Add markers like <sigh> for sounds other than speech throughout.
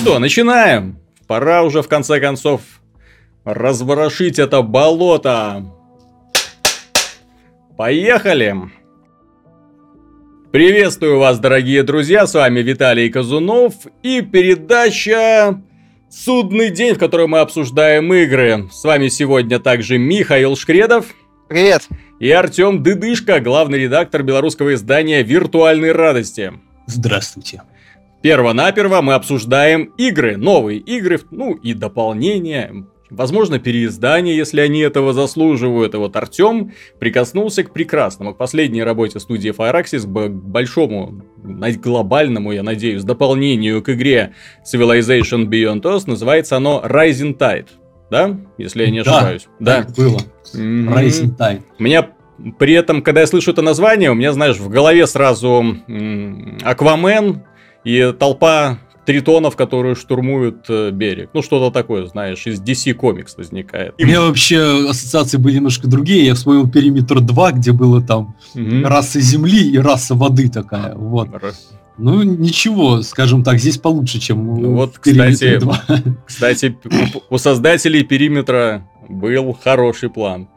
что, начинаем. Пора уже в конце концов разворошить это болото. Поехали! Приветствую вас, дорогие друзья, с вами Виталий Казунов и передача «Судный день», в которой мы обсуждаем игры. С вами сегодня также Михаил Шкредов. Привет. И Артем Дыдышко, главный редактор белорусского издания «Виртуальной радости». Здравствуйте. Перво-наперво мы обсуждаем игры, новые игры, ну и дополнения, возможно, переиздания, если они этого заслуживают. И вот Артем прикоснулся к прекрасному, к последней работе студии Fireaxis, к большому, глобальному, я надеюсь, дополнению к игре Civilization Beyond Earth. Называется оно Rising Tide. Да? Если я не ошибаюсь. Да, да. было. Mm-hmm. Rising Tide. У меня при этом, когда я слышу это название, у меня, знаешь, в голове сразу Аквамен, и толпа тритонов, которые штурмуют э, берег. Ну, что-то такое, знаешь, из DC Comics возникает. У меня вообще ассоциации были немножко другие. Я вспомнил Периметр 2, где было там угу. раса земли и раса воды такая. Вот. Ну, ничего, скажем так, здесь получше, чем ну, вот, кстати, 2. <laughs> Кстати, у создателей Периметра был хороший план.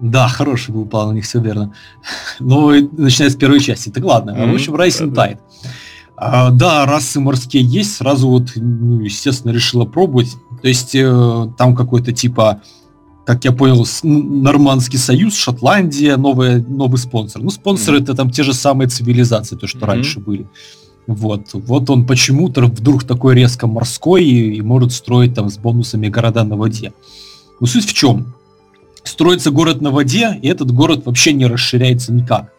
Да, хороший был план, у них все верно. <laughs> Но начиная с первой части. Так ладно. Mm-hmm. В общем, да, Tide. Да. А, да, расы морские есть, сразу вот, ну, естественно, решила пробовать. То есть э, там какой-то типа, как я понял, Нормандский союз, Шотландия, новый, новый спонсор. Ну, спонсоры mm-hmm. это там те же самые цивилизации, то, что mm-hmm. раньше были. Вот, вот он почему-то вдруг такой резко морской и, и может строить там с бонусами города на воде. Но суть в чем? Строится город на воде, и этот город вообще не расширяется никак.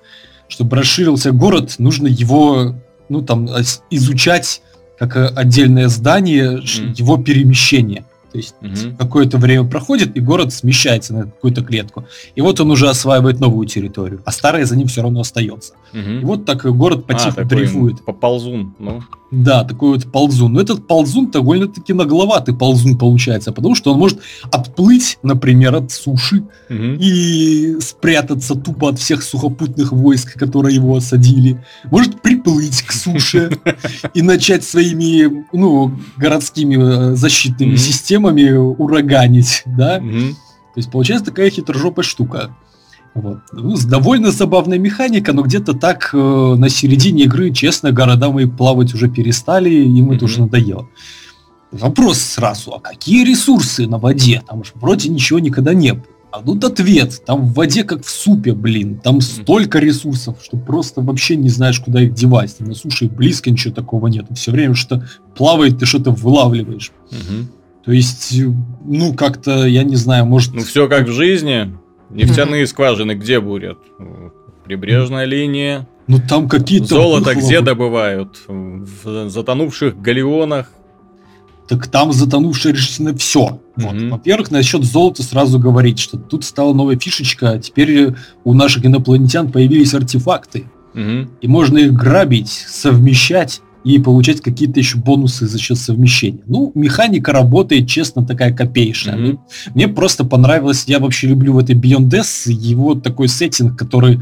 Чтобы расширился город, нужно его ну, там, изучать как э, отдельное здание mm. его перемещение. То есть угу. какое-то время проходит, и город смещается на какую-то клетку. И вот он уже осваивает новую территорию, а старая за ним все равно остается. Угу. И вот так город потихоньку а, дрейфует. Поползун, ну. Да, такой вот ползун. Но этот ползун довольно-таки нагловатый ползун получается, потому что он может отплыть, например, от суши угу. и спрятаться тупо от всех сухопутных войск, которые его осадили. Может приплыть к суше <laughs> и начать своими, ну, городскими э, защитными системами ураганить, да? То есть получается такая хитрожопая штука. Вот. Ну, довольно забавная механика, но где-то так э, на середине игры, честно, города мы плавать уже перестали, и мы mm-hmm. тоже надоело. Вопрос сразу, а какие ресурсы на воде? Там же вроде ничего никогда не было. А тут ответ, там в воде как в супе, блин, там столько ресурсов, что просто вообще не знаешь, куда их девать. Там на суше близко ничего такого нет. Все время что плавает, ты что-то вылавливаешь. Угу. То есть, ну, как-то, я не знаю, может... Ну, все как в жизни. Нефтяные скважины где бурят? Прибрежная линия. Ну там какие-то... Золото <laughs> где добывают? В затонувших галеонах. Так там затонувшее решительно все. Вот. Mm-hmm. Во-первых, насчет золота сразу говорить, что тут стала новая фишечка, а теперь у наших инопланетян появились артефакты. Mm-hmm. И можно их грабить, совмещать и получать какие-то еще бонусы за счет совмещения. Ну, механика работает, честно, такая копеечная. Mm-hmm. Мне просто понравилось, я вообще люблю в этой Beyond Death его такой сеттинг, который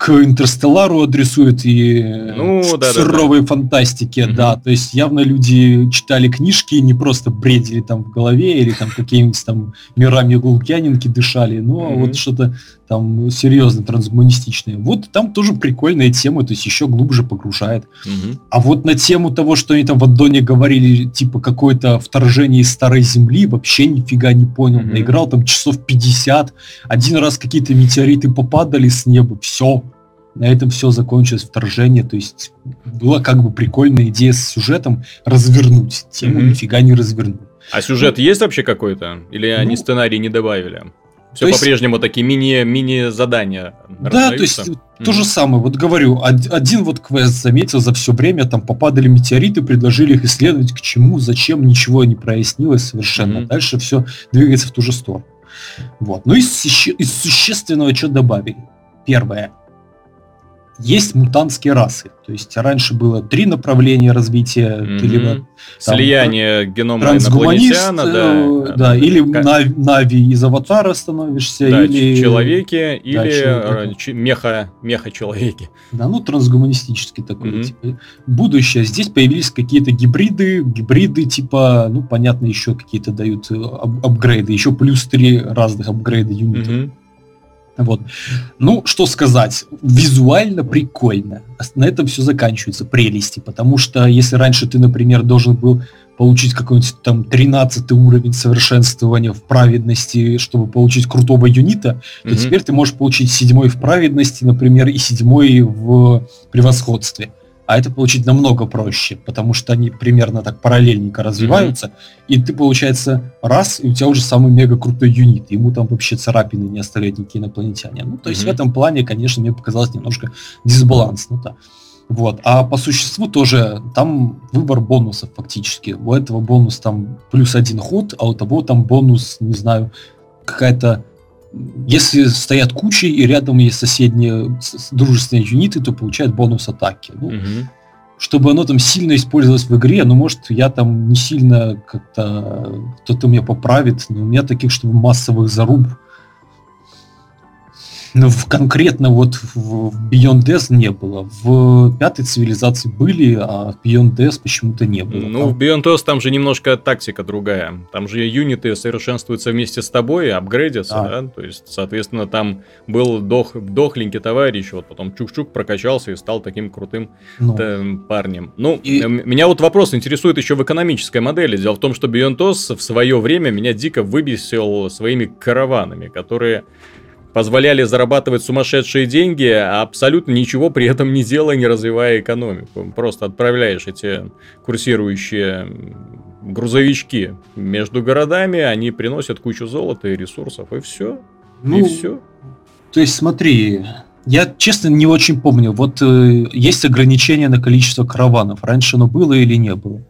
к Интерстеллару адресует и ну, да, суровой да, да. фантастике, угу. да. То есть явно люди читали книжки, не просто бредили там в голове или там какими-нибудь там мирами Гулкянинки дышали, но угу. вот что-то там серьезно трансгуманистичное. Вот там тоже прикольная тема, то есть еще глубже погружает. Угу. А вот на тему того, что они там в аддоне говорили, типа какое-то вторжение из старой земли, вообще нифига не понял. Угу. Наиграл там часов 50, один раз какие-то метеориты попадали с неба, все. На этом все закончилось вторжение, то есть была как бы прикольная идея с сюжетом развернуть тему, mm нифига не развернуть. А сюжет ну, есть вообще какой-то? Или ну, они сценарий не добавили? Все то по-прежнему есть... такие мини, мини-задания. Да, то есть mm то же самое. Вот говорю, один вот квест заметил за все время, там попадали метеориты, предложили их исследовать, к чему, зачем, ничего не прояснилось совершенно. mm Дальше все двигается в ту же сторону. Вот. Ну из, из существенного что добавили? Первое. Есть мутантские расы. То есть раньше было три направления развития. Mm-hmm. Ты либо, там, Слияние генома инопланетяна, да, да, да, или как... Нави, Нави из Аватара становишься, да, или... человеки, да, или человеки. меха, меха-человеки. Да, ну трансгуманистический такой. Mm-hmm. Типа. Будущее. Здесь появились какие-то гибриды, гибриды типа, ну понятно, еще какие-то дают ап- апгрейды, еще плюс три разных апгрейда юнитов. Mm-hmm. Вот. Ну, что сказать, визуально прикольно. На этом все заканчивается, прелести, потому что если раньше ты, например, должен был получить какой-нибудь там 13 уровень совершенствования в праведности, чтобы получить крутого юнита, mm-hmm. то теперь ты можешь получить седьмой в праведности, например, и седьмой в превосходстве а это получить намного проще, потому что они примерно так параллельненько развиваются, mm-hmm. и ты, получается, раз, и у тебя уже самый мега крутой юнит, ему там вообще царапины не оставляют никакие инопланетяне. Ну, то есть mm-hmm. в этом плане, конечно, мне показалось немножко дисбалансно-то. Вот. А по существу тоже там выбор бонусов фактически. У этого бонус там плюс один ход, а у того там бонус, не знаю, какая-то если стоят кучи и рядом есть соседние дружественные юниты, то получают бонус атаки. Ну, угу. Чтобы оно там сильно использовалось в игре, ну, может, я там не сильно как-то кто-то меня поправит, но у меня таких, чтобы массовых заруб ну, в, конкретно вот в, Beyond Death не было. В пятой цивилизации были, а в Beyond Death почему-то не было. Ну, там... в Beyond Death там же немножко тактика другая. Там же юниты совершенствуются вместе с тобой, апгрейдятся, а. да? То есть, соответственно, там был дох, дохленький товарищ, вот потом чук-чук прокачался и стал таким крутым ну. парнем. Ну, и... меня вот вопрос интересует еще в экономической модели. Дело в том, что Beyond Death в свое время меня дико выбесил своими караванами, которые позволяли зарабатывать сумасшедшие деньги, а абсолютно ничего при этом не делая, не развивая экономику. Просто отправляешь эти курсирующие грузовички между городами, они приносят кучу золота и ресурсов, и все. Ну, и все. То есть смотри, я честно не очень помню, вот э, есть ограничение на количество караванов. Раньше оно было или не было?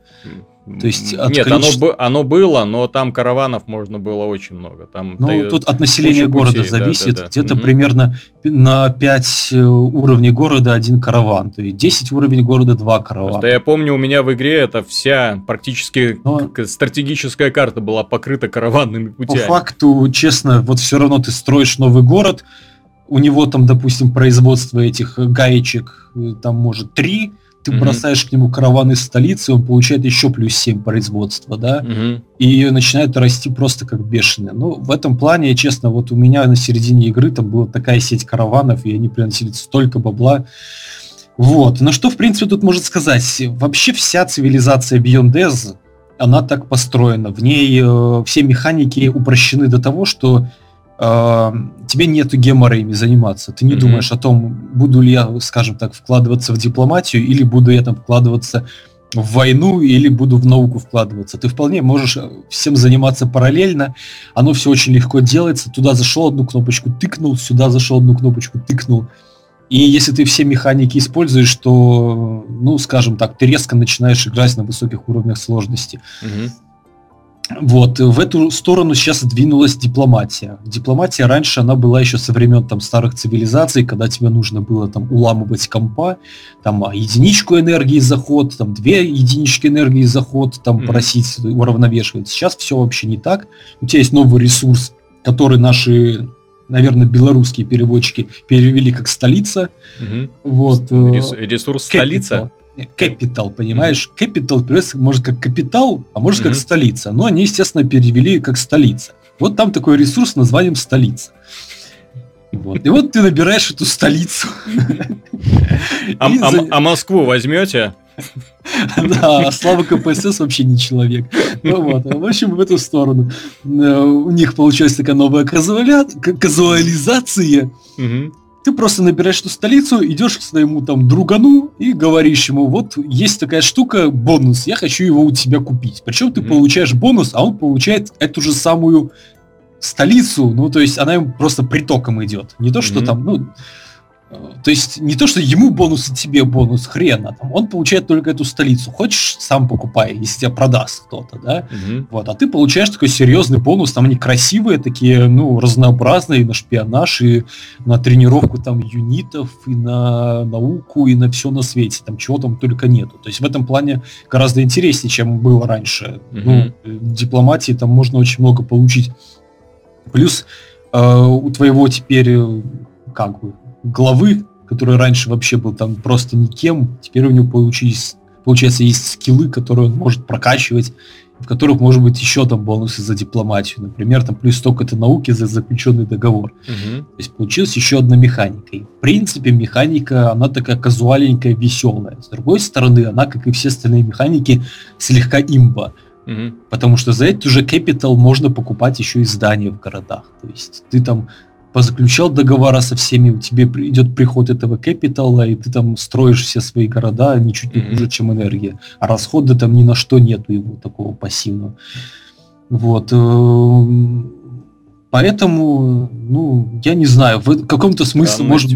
То есть от Нет, количества... оно, оно было, но там караванов можно было очень много. Там ну, дает... тут от населения города путей, зависит. Да, да, да. Где-то угу. примерно на 5 э, уровней города один караван. То есть 10 уровней города два каравана. Просто я помню, у меня в игре это вся практически но... стратегическая карта была покрыта караванными путями. По факту, честно, вот все равно ты строишь новый город, у него там, допустим, производство этих гаечек, э, там может три ты mm-hmm. бросаешь к нему караван из столицы, он получает еще плюс 7 производства, да, mm-hmm. и начинает расти просто как бешеные. Ну, в этом плане, честно, вот у меня на середине игры там была такая сеть караванов, и они приносили столько бабла. Вот. Но что, в принципе, тут может сказать? Вообще вся цивилизация Beyond Death, она так построена. В ней э, все механики упрощены до того, что э, тебе нету гемора ими заниматься. Ты не mm-hmm. думаешь о том, буду ли я, скажем так, вкладываться в дипломатию, или буду я там вкладываться в войну, или буду в науку вкладываться. Ты вполне можешь э, всем заниматься параллельно. Оно все очень легко делается. Туда зашел одну кнопочку, тыкнул, сюда зашел одну кнопочку, тыкнул. И если ты все механики используешь, то, ну, скажем так, ты резко начинаешь играть на высоких уровнях сложности. Mm-hmm. Вот, в эту сторону сейчас двинулась дипломатия. Дипломатия раньше, она была еще со времен там старых цивилизаций, когда тебе нужно было там уламывать компа, там а, единичку энергии заход, там две единички энергии заход, там mm-hmm. просить уравновешивать. Сейчас все вообще не так. У тебя есть новый ресурс, который наши наверное, белорусские переводчики перевели как столица. Угу. Вот. Э, Рес, ресурс столица? Capital, понимаешь? Capital переводится может как капитал, а может mm-hmm. как столица. Но они, естественно, перевели как столица. Вот там такой ресурс с названием столица. Вот. И вот ты набираешь эту столицу. А, а, а Москву возьмете? <laughs> Да, а Слава КПСС вообще не человек. Ну вот, в общем, в эту сторону. Э, у них получилась такая новая казуализация. Ты просто набираешь эту столицу, идешь к своему там другану и говоришь ему, вот есть такая штука, бонус, я хочу его у тебя купить. Причем ты mm-hmm. получаешь бонус, а он получает эту же самую столицу, ну то есть она ему просто притоком идет. Не то, что mm-hmm. там, ну, то есть не то, что ему бонус и тебе бонус, хрена. Там, он получает только эту столицу. Хочешь, сам покупай, если тебя продаст кто-то, да? Угу. Вот, а ты получаешь такой серьезный бонус. Там они красивые, такие, ну, разнообразные на шпионаж, и на тренировку там юнитов, и на науку, и на все на свете. Там чего там только нету. То есть в этом плане гораздо интереснее, чем было раньше. Угу. Ну, дипломатии там можно очень много получить. Плюс э, у твоего теперь как бы главы, который раньше вообще был там просто никем, теперь у него получились, получается, есть скиллы, которые он может прокачивать, в которых может быть еще там бонусы за дипломатию. Например, там плюс столько то науки за заключенный договор. Угу. То есть получилась еще одна механика. И, в принципе, механика, она такая казуаленькая, веселая. С другой стороны, она, как и все остальные механики, слегка имба. Угу. Потому что за это уже Capital можно покупать еще и здания в городах. То есть ты там позаключал договора со всеми, у тебя идет приход этого капитала, и ты там строишь все свои города ничуть не хуже, чем энергия. А расхода там ни на что нету его такого пассивного. Вот. Э, поэтому, ну, я не знаю, в каком-то смысле, может,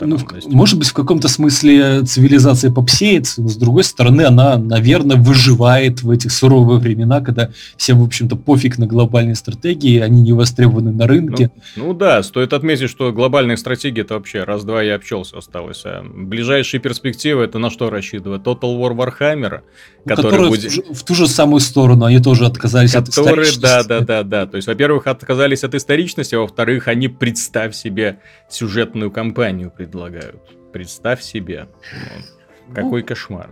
ну, может быть, в каком-то смысле цивилизация попсеется, но с другой стороны, она, наверное, выживает в этих суровые времена, когда всем, в общем-то, пофиг на глобальные стратегии, они не востребованы на рынке. Ну, ну да, стоит отметить, что глобальные стратегии это вообще раз-два и обчелся осталось. А ближайшие перспективы это на что рассчитывать? Total War Warhammer, ну, который будет... в, в ту же самую сторону, они тоже отказались которые, от историчности. Да, да, да, да. То есть, во-первых, отказались от историчности, а во-вторых, они, представь себе, сюжетную кампанию предлагают. Представь себе. Ну, какой ну, кошмар.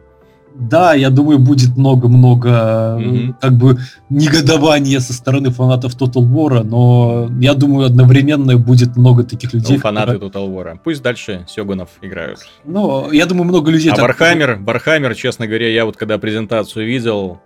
Да, я думаю, будет много-много mm-hmm. как бы негодования со стороны фанатов Total War, но я думаю, одновременно будет много таких людей. Ну, фанаты которые... Total War. Пусть дальше Сёгунов играют. Ну, я думаю, много людей... А так... Warhammer, честно говоря, я вот когда презентацию видел,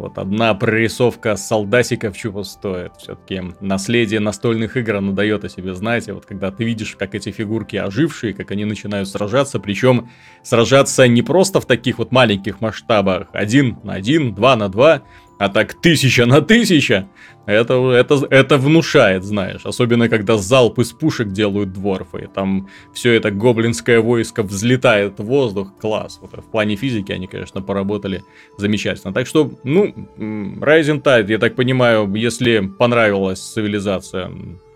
вот одна прорисовка солдатиков чего стоит. Все-таки наследие настольных игр, оно дает о себе знать. вот когда ты видишь, как эти фигурки ожившие, как они начинают сражаться, причем сражаться не просто в таких вот маленьких масштабах, один на один, два на два, а так тысяча на тысяча, это, это, это внушает, знаешь. Особенно, когда залп из пушек делают дворфы. Там все это гоблинское войско взлетает в воздух. Класс. Вот, в плане физики они, конечно, поработали замечательно. Так что, ну, Rising Tide, я так понимаю, если понравилась цивилизация,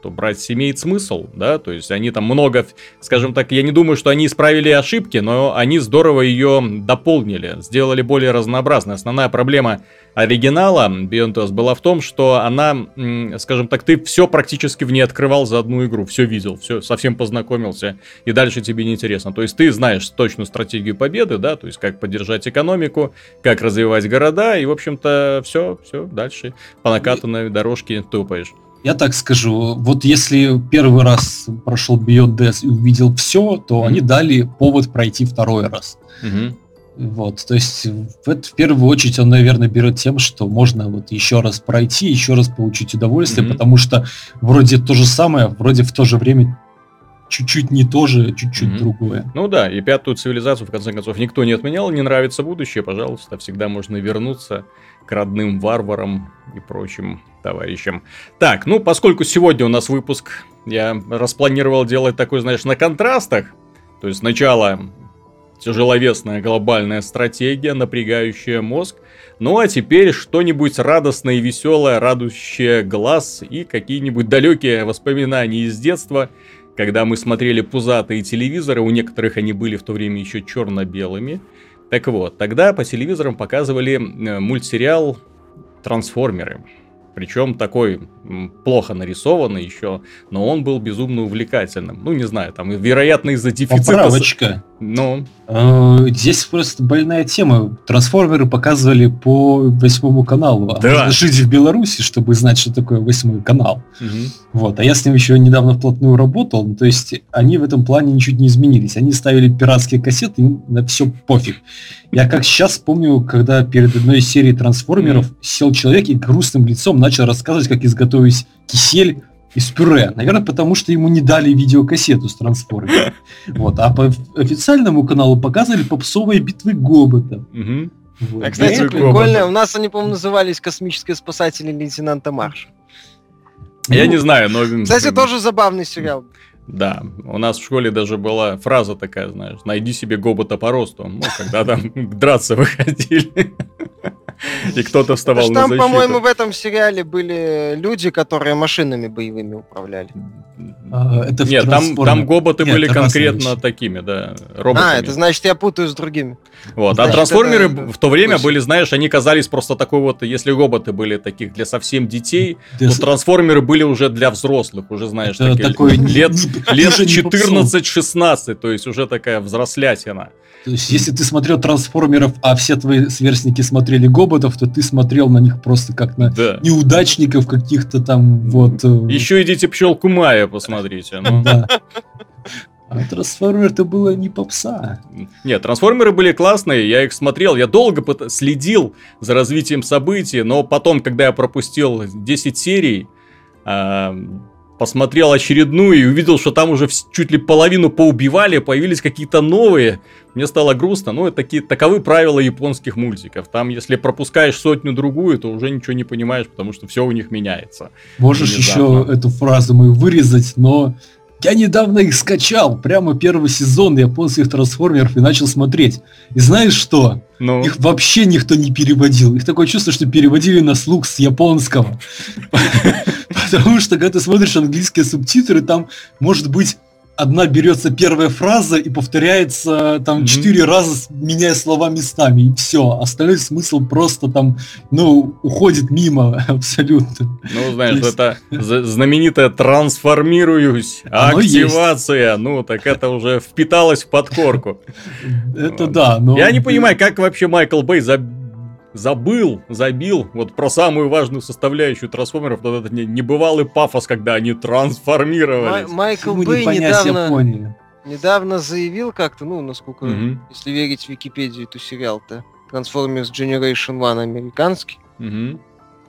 то брать имеет смысл, да, то есть они там много, скажем так, я не думаю, что они исправили ошибки, но они здорово ее дополнили, сделали более разнообразной. Основная проблема оригинала Beyond Us была в том, что она, скажем так, ты все практически в ней открывал за одну игру, все видел, все совсем познакомился, и дальше тебе не интересно. То есть ты знаешь точную стратегию победы, да, то есть как поддержать экономику, как развивать города, и, в общем-то, все, все, дальше по накатанной дорожке тупаешь. Я так скажу, вот если первый раз прошел Beyond Death и увидел все, то mm-hmm. они дали повод пройти второй раз. Mm-hmm. Вот, то есть в, это, в первую очередь он, наверное, берет тем, что можно вот еще раз пройти, еще раз получить удовольствие, mm-hmm. потому что вроде то же самое, вроде в то же время чуть-чуть не то же, чуть-чуть mm-hmm. другое. Ну да, и пятую цивилизацию, в конце концов, никто не отменял, не нравится будущее, пожалуйста, всегда можно вернуться к родным варварам и прочим товарищам. Так, ну, поскольку сегодня у нас выпуск, я распланировал делать такой, знаешь, на контрастах. То есть сначала тяжеловесная глобальная стратегия, напрягающая мозг. Ну а теперь что-нибудь радостное и веселое, радующее глаз и какие-нибудь далекие воспоминания из детства, когда мы смотрели пузатые телевизоры, у некоторых они были в то время еще черно-белыми. Так вот, тогда по телевизорам показывали мультсериал «Трансформеры». Причем такой плохо нарисованный еще, но он был безумно увлекательным. Ну, не знаю, там, вероятно, из-за дефицита... Поправочка. Ну? Э, здесь просто больная тема. Трансформеры показывали по восьмому каналу. А да. жить в Беларуси, чтобы знать, что такое восьмой канал. Угу. Вот. А я с ним еще недавно вплотную работал. Ну, то есть они в этом плане ничуть не изменились. Они ставили пиратские кассеты, им на все пофиг. Я как сейчас помню, когда перед одной из серий трансформеров сел человек и грустным лицом начал рассказывать, как изготовить кисель из пюре. Наверное, потому что ему не дали видеокассету с трансформером. <laughs> Вот. А по официальному каналу показывали попсовые битвы Гобота. Вот. А, кстати, прикольно. У нас они, по-моему, назывались «Космические спасатели лейтенанта Марша. Я ну, не знаю, но... Кстати, тоже забавный сериал. Да, у нас в школе даже была фраза такая, знаешь, найди себе гобота по росту, ну, когда там <laughs> драться выходили. И кто-то вставал на защиту. Там, по-моему, в этом сериале были люди, которые машинами боевыми управляли. А, это Нет, там, там гоботы Нет, были конкретно вещь. такими, да, роботами. А, это значит, я путаю с другими. Вот, а значит, а трансформеры в то время были, знаешь, они казались просто такой вот, если гоботы были таких для совсем детей, для... то трансформеры были уже для взрослых, уже, знаешь, это такие, такой <laughs> лет, лет 14-16, то есть уже такая взрослятина. То есть, если ты смотрел трансформеров, а все твои сверстники смотрели гоботов, то ты смотрел на них просто как на да. неудачников каких-то там вот. Э, Еще идите пчелку Майя посмотрите. Ну. А трансформеры-то было не попса. Нет, трансформеры были классные, я их смотрел, я долго следил за развитием событий, но потом, когда я пропустил 10 серий, посмотрел очередную и увидел, что там уже чуть ли половину поубивали, появились какие-то новые. Мне стало грустно, но это такие, таковы правила японских мультиков. Там, если пропускаешь сотню-другую, то уже ничего не понимаешь, потому что все у них меняется. Можешь еще эту фразу мы вырезать, но я недавно их скачал, прямо первый сезон японских трансформеров и начал смотреть. И знаешь что? Ну? Их вообще никто не переводил. Их такое чувство, что переводили на слух с японского. <laughs> Потому что, когда ты смотришь английские субтитры, там может быть одна берется первая фраза и повторяется там четыре mm-hmm. раза, меняя слова местами, и все. Остальной смысл просто там, ну, уходит мимо <laughs> абсолютно. Ну, знаешь, есть... это знаменитая трансформируюсь, <laughs> активация, ну, так это уже впиталось в подкорку. <laughs> Это да, но... Я не понимаю, как вообще Майкл Бэй забыл, забил вот про самую важную составляющую трансформеров, вот это небывалый пафос, когда они трансформировались. Май- Майкл Бэй недавно, недавно заявил как-то, ну, насколько, угу. если верить Википедии, то сериал-то Transformers Generation One американский. Угу.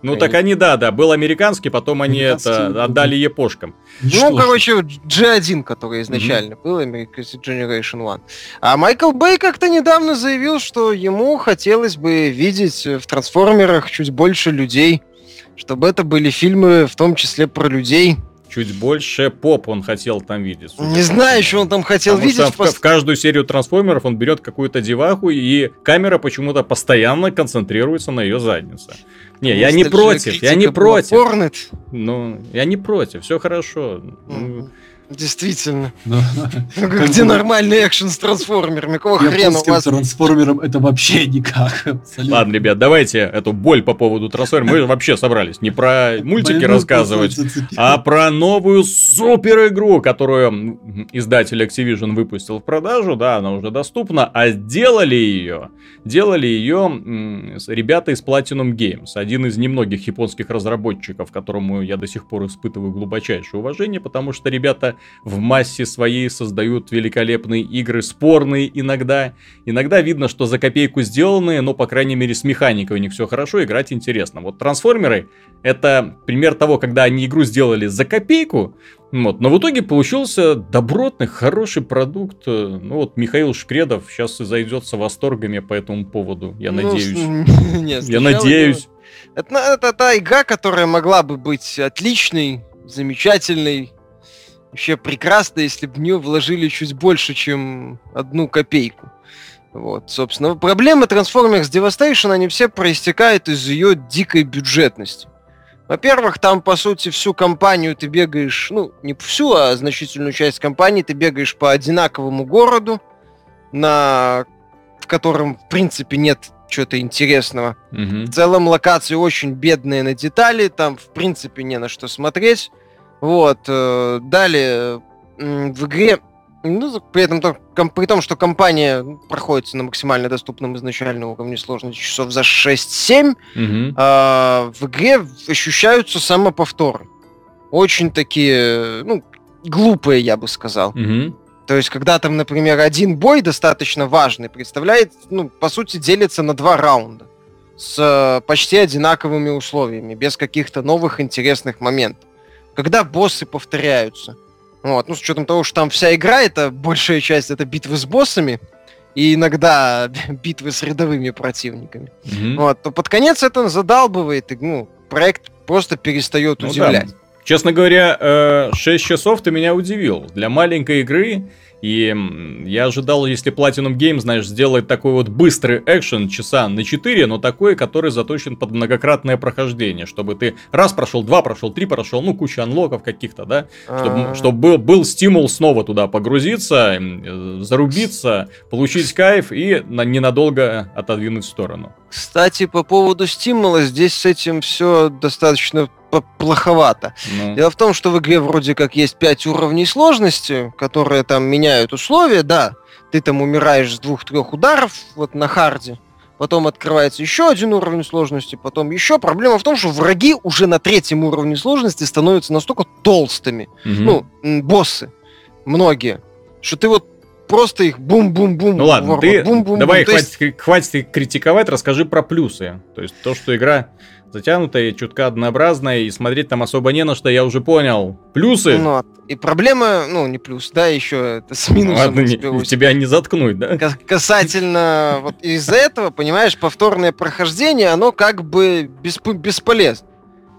Ну они... так они, да, да, был американский, потом они это отдали япошкам. Ну, Что короче, G1, который изначально mm-hmm. был, American Generation One. А Майкл Бэй как-то недавно заявил, что ему хотелось бы видеть в трансформерах чуть больше людей, чтобы это были фильмы, в том числе про людей, чуть больше поп он хотел там видеть. Не знаю, что он там хотел Потому видеть. Что в, в каждую серию трансформеров он берет какую-то деваху, и камера почему-то постоянно концентрируется на ее заднице. Не, я не против, я не против. Ну, я не против, все хорошо. Действительно. Где нормальный экшен с трансформерами? Какого хрена у вас? трансформером это вообще никак. Ладно, ребят, давайте эту боль по поводу трансформеров. Мы вообще собрались не про мультики рассказывать, а про новую супер игру, которую издатель Activision выпустил в продажу. Да, она уже доступна. А сделали ее, делали ее ребята из Platinum Games. Один из немногих японских разработчиков, которому я до сих пор испытываю глубочайшее уважение, потому что ребята в массе своей создают великолепные игры, спорные иногда. Иногда видно, что за копейку сделанные, но, по крайней мере, с механикой у них все хорошо, играть интересно. Вот трансформеры — это пример того, когда они игру сделали за копейку, вот, но в итоге получился добротный, хороший продукт. Ну вот Михаил Шкредов сейчас и зайдется восторгами по этому поводу, я ну, надеюсь. <laughs> Нет, я надеюсь. Это, это та игра, которая могла бы быть отличной, замечательной, вообще прекрасно, если бы в нее вложили чуть больше, чем одну копейку. Вот, собственно. Проблемы Transformers Devastation, они все проистекают из ее дикой бюджетности. Во-первых, там, по сути, всю компанию ты бегаешь, ну, не всю, а значительную часть компании ты бегаешь по одинаковому городу, на... в котором, в принципе, нет чего-то интересного. Mm-hmm. В целом, локации очень бедные на детали, там, в принципе, не на что смотреть. Вот. Э, далее в игре ну, при этом при том, что компания проходится на максимально доступном изначальном уровне сложности часов за 6-7, угу. э, в игре ощущаются самоповторы. Очень такие, ну, глупые, я бы сказал. Угу. То есть, когда там, например, один бой достаточно важный, представляет, ну, по сути, делится на два раунда с э, почти одинаковыми условиями, без каких-то новых интересных моментов когда боссы повторяются. Вот, ну, с учетом того, что там вся игра, это большая часть, это битвы с боссами, и иногда <laughs> битвы с рядовыми противниками. Mm-hmm. Вот, то под конец это задалбывает, и, ну, проект просто перестает ну, удивлять. Да. Честно говоря, 6 часов ты меня удивил. Для маленькой игры и я ожидал, если Platinum Games, знаешь, сделает такой вот быстрый экшен часа на 4, но такой, который заточен под многократное прохождение, чтобы ты раз прошел, два прошел, три прошел, ну, куча анлоков каких-то, да, чтобы, чтобы был, был стимул снова туда погрузиться, э, зарубиться, получить кайф и на, ненадолго отодвинуть в сторону. Кстати, по поводу стимула, здесь с этим все достаточно плоховато. Ну. Дело в том, что в игре вроде как есть 5 уровней сложности, которые там меняют условия, да. Ты там умираешь с двух-трех ударов, вот на харде. Потом открывается еще один уровень сложности, потом еще. Проблема в том, что враги уже на третьем уровне сложности становятся настолько толстыми. Угу. Ну, боссы. Многие. Что ты вот просто их бум-бум-бум. Ну ладно, ты бум -бум -бум. давай хватит, есть... хватит критиковать, расскажи про плюсы. То есть то, что игра затянутая, чутка однообразная, и смотреть там особо не на что, я уже понял. Плюсы? Ну, и проблема, ну, не плюс, да, еще это с минусом. Ладно, не, тебя не заткнуть, да? Касательно вот из-за этого, понимаешь, повторное прохождение, оно как бы бесп бесполезно.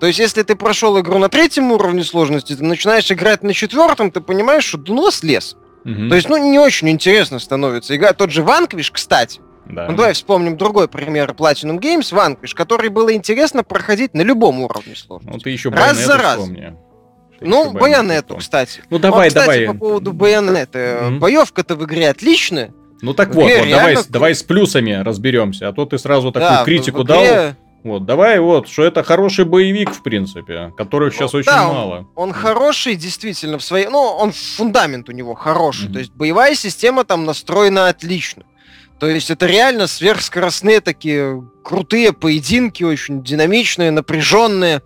То есть, если ты прошел игру на третьем уровне сложности, ты начинаешь играть на четвертом, ты понимаешь, что дно слез. Угу. То есть, ну, не очень интересно становится. Игра тот же Ванквиш, кстати, да. Ну, давай вспомним другой пример Platinum Games, Vanquish, который было интересно проходить на любом уровне сложности. Ну, ты еще раз за раз. Вспомни. ну, байонету, кстати. Ну, давай, вот, кстати, давай. по поводу байонета. Mm-hmm. Боевка-то в игре отличная. Ну, так вот, вот давай, давай с плюсами разберемся, а то ты сразу такую да, критику игре... дал. Вот, давай вот, что это хороший боевик, в принципе, которых сейчас очень да, мало. Он, он хороший, действительно, в своей... Ну, он фундамент у него хороший. Mm-hmm. То есть боевая система там настроена отлично. То есть это реально сверхскоростные такие крутые поединки, очень динамичные, напряженные,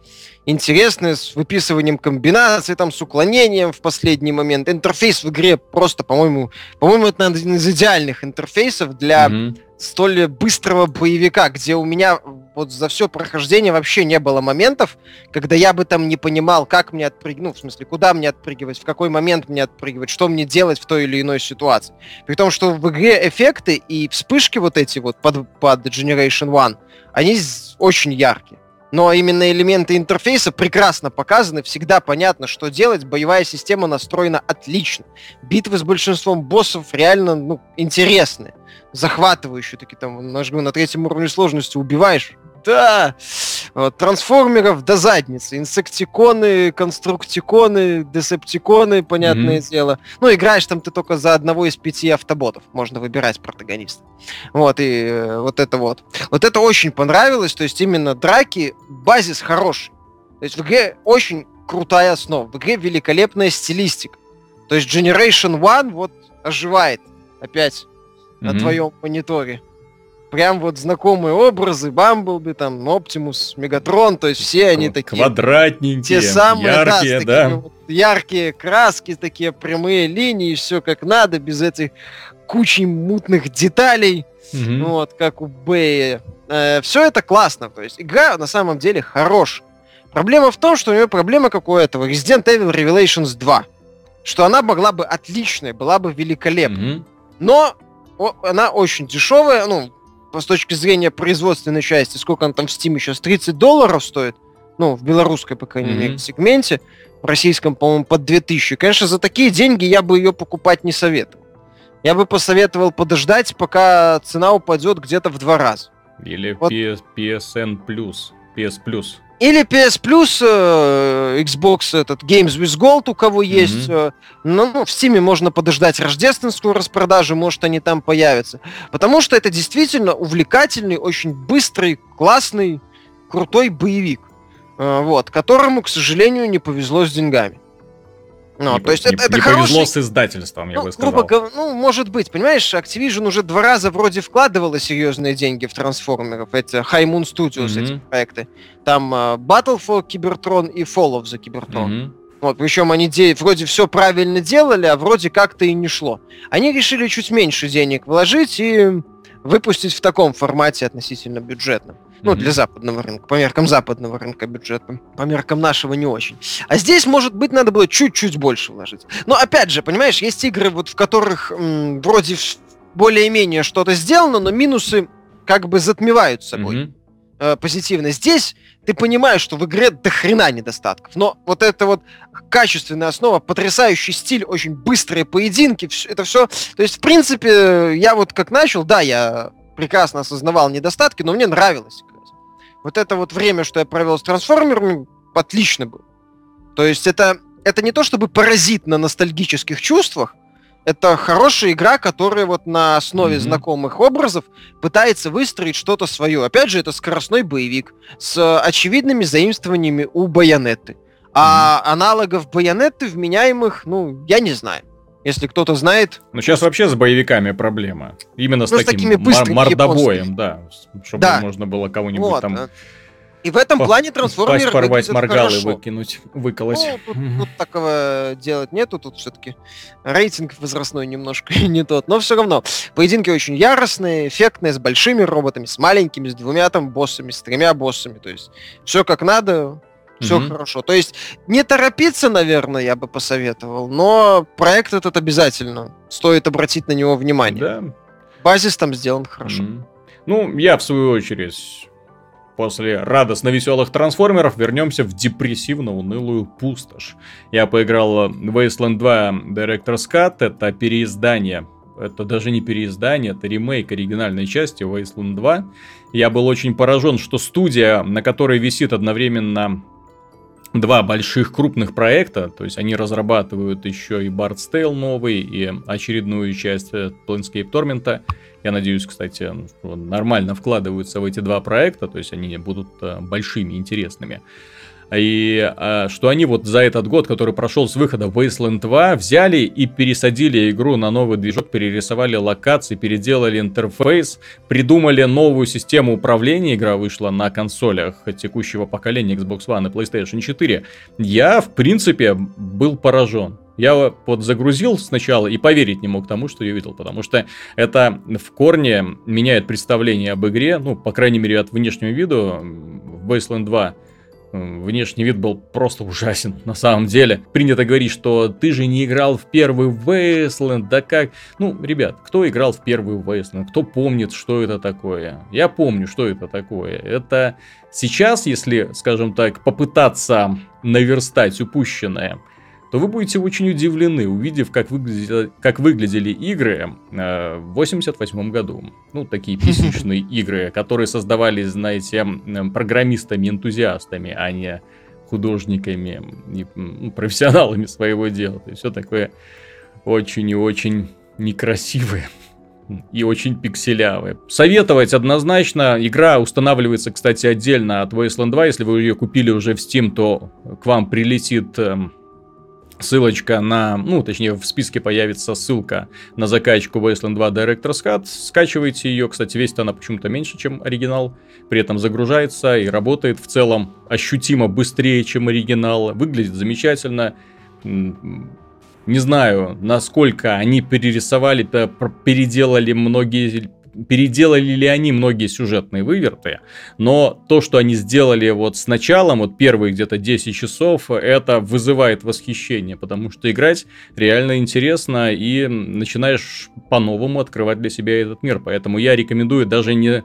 интересные, с выписыванием комбинаций, там, с уклонением в последний момент. Интерфейс в игре просто, по-моему, по-моему, это один из идеальных интерфейсов для mm-hmm столь быстрого боевика, где у меня вот за все прохождение вообще не было моментов, когда я бы там не понимал, как мне отпрыгнуть, ну, в смысле, куда мне отпрыгивать, в какой момент мне отпрыгивать, что мне делать в той или иной ситуации. При том, что в игре эффекты и вспышки вот эти вот под, под Generation One, они очень яркие но именно элементы интерфейса прекрасно показаны, всегда понятно, что делать, боевая система настроена отлично. Битвы с большинством боссов реально ну, интересные, захватывающие, такие там, на третьем уровне сложности убиваешь да! Вот, трансформеров до задницы. Инсектиконы, конструктиконы, десептиконы, понятное mm-hmm. дело. Ну, играешь там ты только за одного из пяти автоботов. Можно выбирать протагониста. Вот, и э, вот это вот. Вот это очень понравилось. То есть именно драки, базис хороший. То есть в игре очень крутая основа. В игре великолепная стилистика. То есть Generation One вот оживает опять mm-hmm. на твоем мониторе прям вот знакомые образы, Бамблби, там, Оптимус, Мегатрон, то есть все они такие... Квадратненькие, те самые, яркие, да. да. Вот яркие краски, такие прямые линии, все как надо, без этих кучи мутных деталей, угу. вот, как у Бэя. Э, все это классно, то есть игра на самом деле хорошая. Проблема в том, что у нее проблема, как у этого, Resident Evil Revelations 2. Что она могла бы отличная, была бы великолепной. Угу. Но о, она очень дешевая, ну, с точки зрения производственной части, сколько он там в Steam сейчас, 30 долларов стоит, ну, в белорусской, по крайней мере, mm-hmm. сегменте, в российском, по-моему, под 2000. Конечно, за такие деньги я бы ее покупать не советовал. Я бы посоветовал подождать, пока цена упадет где-то в два раза. Или вот. PS, PSN Plus, PS Plus. Или PS Plus, э, Xbox, этот Games with Gold, у кого есть. Mm-hmm. Ну, в Steam можно подождать рождественскую распродажу, может, они там появятся. Потому что это действительно увлекательный, очень быстрый, классный, крутой боевик. Э, вот, которому, к сожалению, не повезло с деньгами. Ну, не, то есть не, это, это не хороший... повезло с издательством, я ну, бы сказал. Грубо, ну, может быть, понимаешь, Activision уже два раза вроде вкладывала серьезные деньги в трансформеров, эти High Moon Studios, mm-hmm. эти проекты. Там uh, Battle for Cybertron и Fall of the Cybertron. Mm-hmm. Вот, причем они де- вроде все правильно делали, а вроде как-то и не шло. Они решили чуть меньше денег вложить и выпустить в таком формате относительно бюджетном. Ну, для западного рынка, по меркам западного рынка бюджета, по меркам нашего не очень. А здесь, может быть, надо было чуть-чуть больше вложить. Но опять же, понимаешь, есть игры, вот в которых м, вроде более-менее что-то сделано, но минусы как бы затмевают собой. Mm-hmm. э, позитивное. Здесь ты понимаешь, что в игре до хрена недостатков. Но вот это вот качественная основа, потрясающий стиль, очень быстрые поединки, это все... То есть, в принципе, я вот как начал, да, я прекрасно осознавал недостатки, но мне нравилось. Вот это вот время, что я провел с трансформерами, отлично было. То есть это, это не то чтобы паразит на ностальгических чувствах, это хорошая игра, которая вот на основе mm-hmm. знакомых образов пытается выстроить что-то свое. Опять же, это скоростной боевик с очевидными заимствованиями у Байонетты. А mm-hmm. аналогов Байонетты вменяемых, ну, я не знаю. Если кто-то знает. Ну, сейчас вообще с боевиками проблема. Именно с ну, таким с мор- мордобоем, да. Чтобы да. можно было кого-нибудь вот. там и в этом По, плане трансформеры порвать моргалы хорошо. выкинуть, выколоть. Ну, тут, тут такого делать нету, тут все-таки рейтинг возрастной немножко <laughs> не тот, но все равно. Поединки очень яростные, эффектные, с большими роботами, с маленькими, с двумя там боссами, с тремя боссами, то есть все как надо, все mm-hmm. хорошо. То есть не торопиться, наверное, я бы посоветовал, но проект этот обязательно стоит обратить на него внимание. Да. Базис там сделан хорошо. Mm-hmm. Ну, я в свою очередь После радостно-веселых трансформеров вернемся в депрессивно-унылую пустошь. Я поиграл в Wasteland 2 Director's Cut, это переиздание это даже не переиздание, это ремейк оригинальной части Wasteland 2. Я был очень поражен, что студия, на которой висит одновременно два больших крупных проекта, то есть они разрабатывают еще и Bard's Tale новый, и очередную часть Planescape Torment, я надеюсь, кстати, нормально вкладываются в эти два проекта, то есть они будут э, большими, интересными. И а, что они вот за этот год, который прошел с выхода Wasteland 2, взяли и пересадили игру на новый движок, перерисовали локации, переделали интерфейс, придумали новую систему управления. Игра вышла на консолях текущего поколения Xbox One и PlayStation 4. Я, в принципе, был поражен. Я вот загрузил сначала и поверить не мог тому, что я видел, потому что это в корне меняет представление об игре, ну, по крайней мере, от внешнего вида. Wasteland 2 внешний вид был просто ужасен, на самом деле. Принято говорить, что ты же не играл в первый Wasteland, да как? Ну, ребят, кто играл в первый Wasteland? Кто помнит, что это такое? Я помню, что это такое. Это сейчас, если, скажем так, попытаться наверстать упущенное, то вы будете очень удивлены, увидев, как выглядели, как выглядели игры э, в 88 году. Ну, такие <laughs> писечные игры, которые создавались, знаете, программистами-энтузиастами, а не художниками и ну, профессионалами своего дела. То есть все такое очень и очень некрасивое и очень пикселявые. Советовать однозначно. Игра устанавливается, кстати, отдельно от Wasteland 2. Если вы ее купили уже в Steam, то к вам прилетит эм, ссылочка на, ну, точнее, в списке появится ссылка на закачку Wasteland 2 Director's Cut. Скачивайте ее, кстати, весит она почему-то меньше, чем оригинал, при этом загружается и работает в целом ощутимо быстрее, чем оригинал, выглядит замечательно. Не знаю, насколько они перерисовали, переделали многие переделали ли они многие сюжетные выверты, но то, что они сделали вот с началом, вот первые где-то 10 часов, это вызывает восхищение, потому что играть реально интересно и начинаешь по-новому открывать для себя этот мир. Поэтому я рекомендую даже не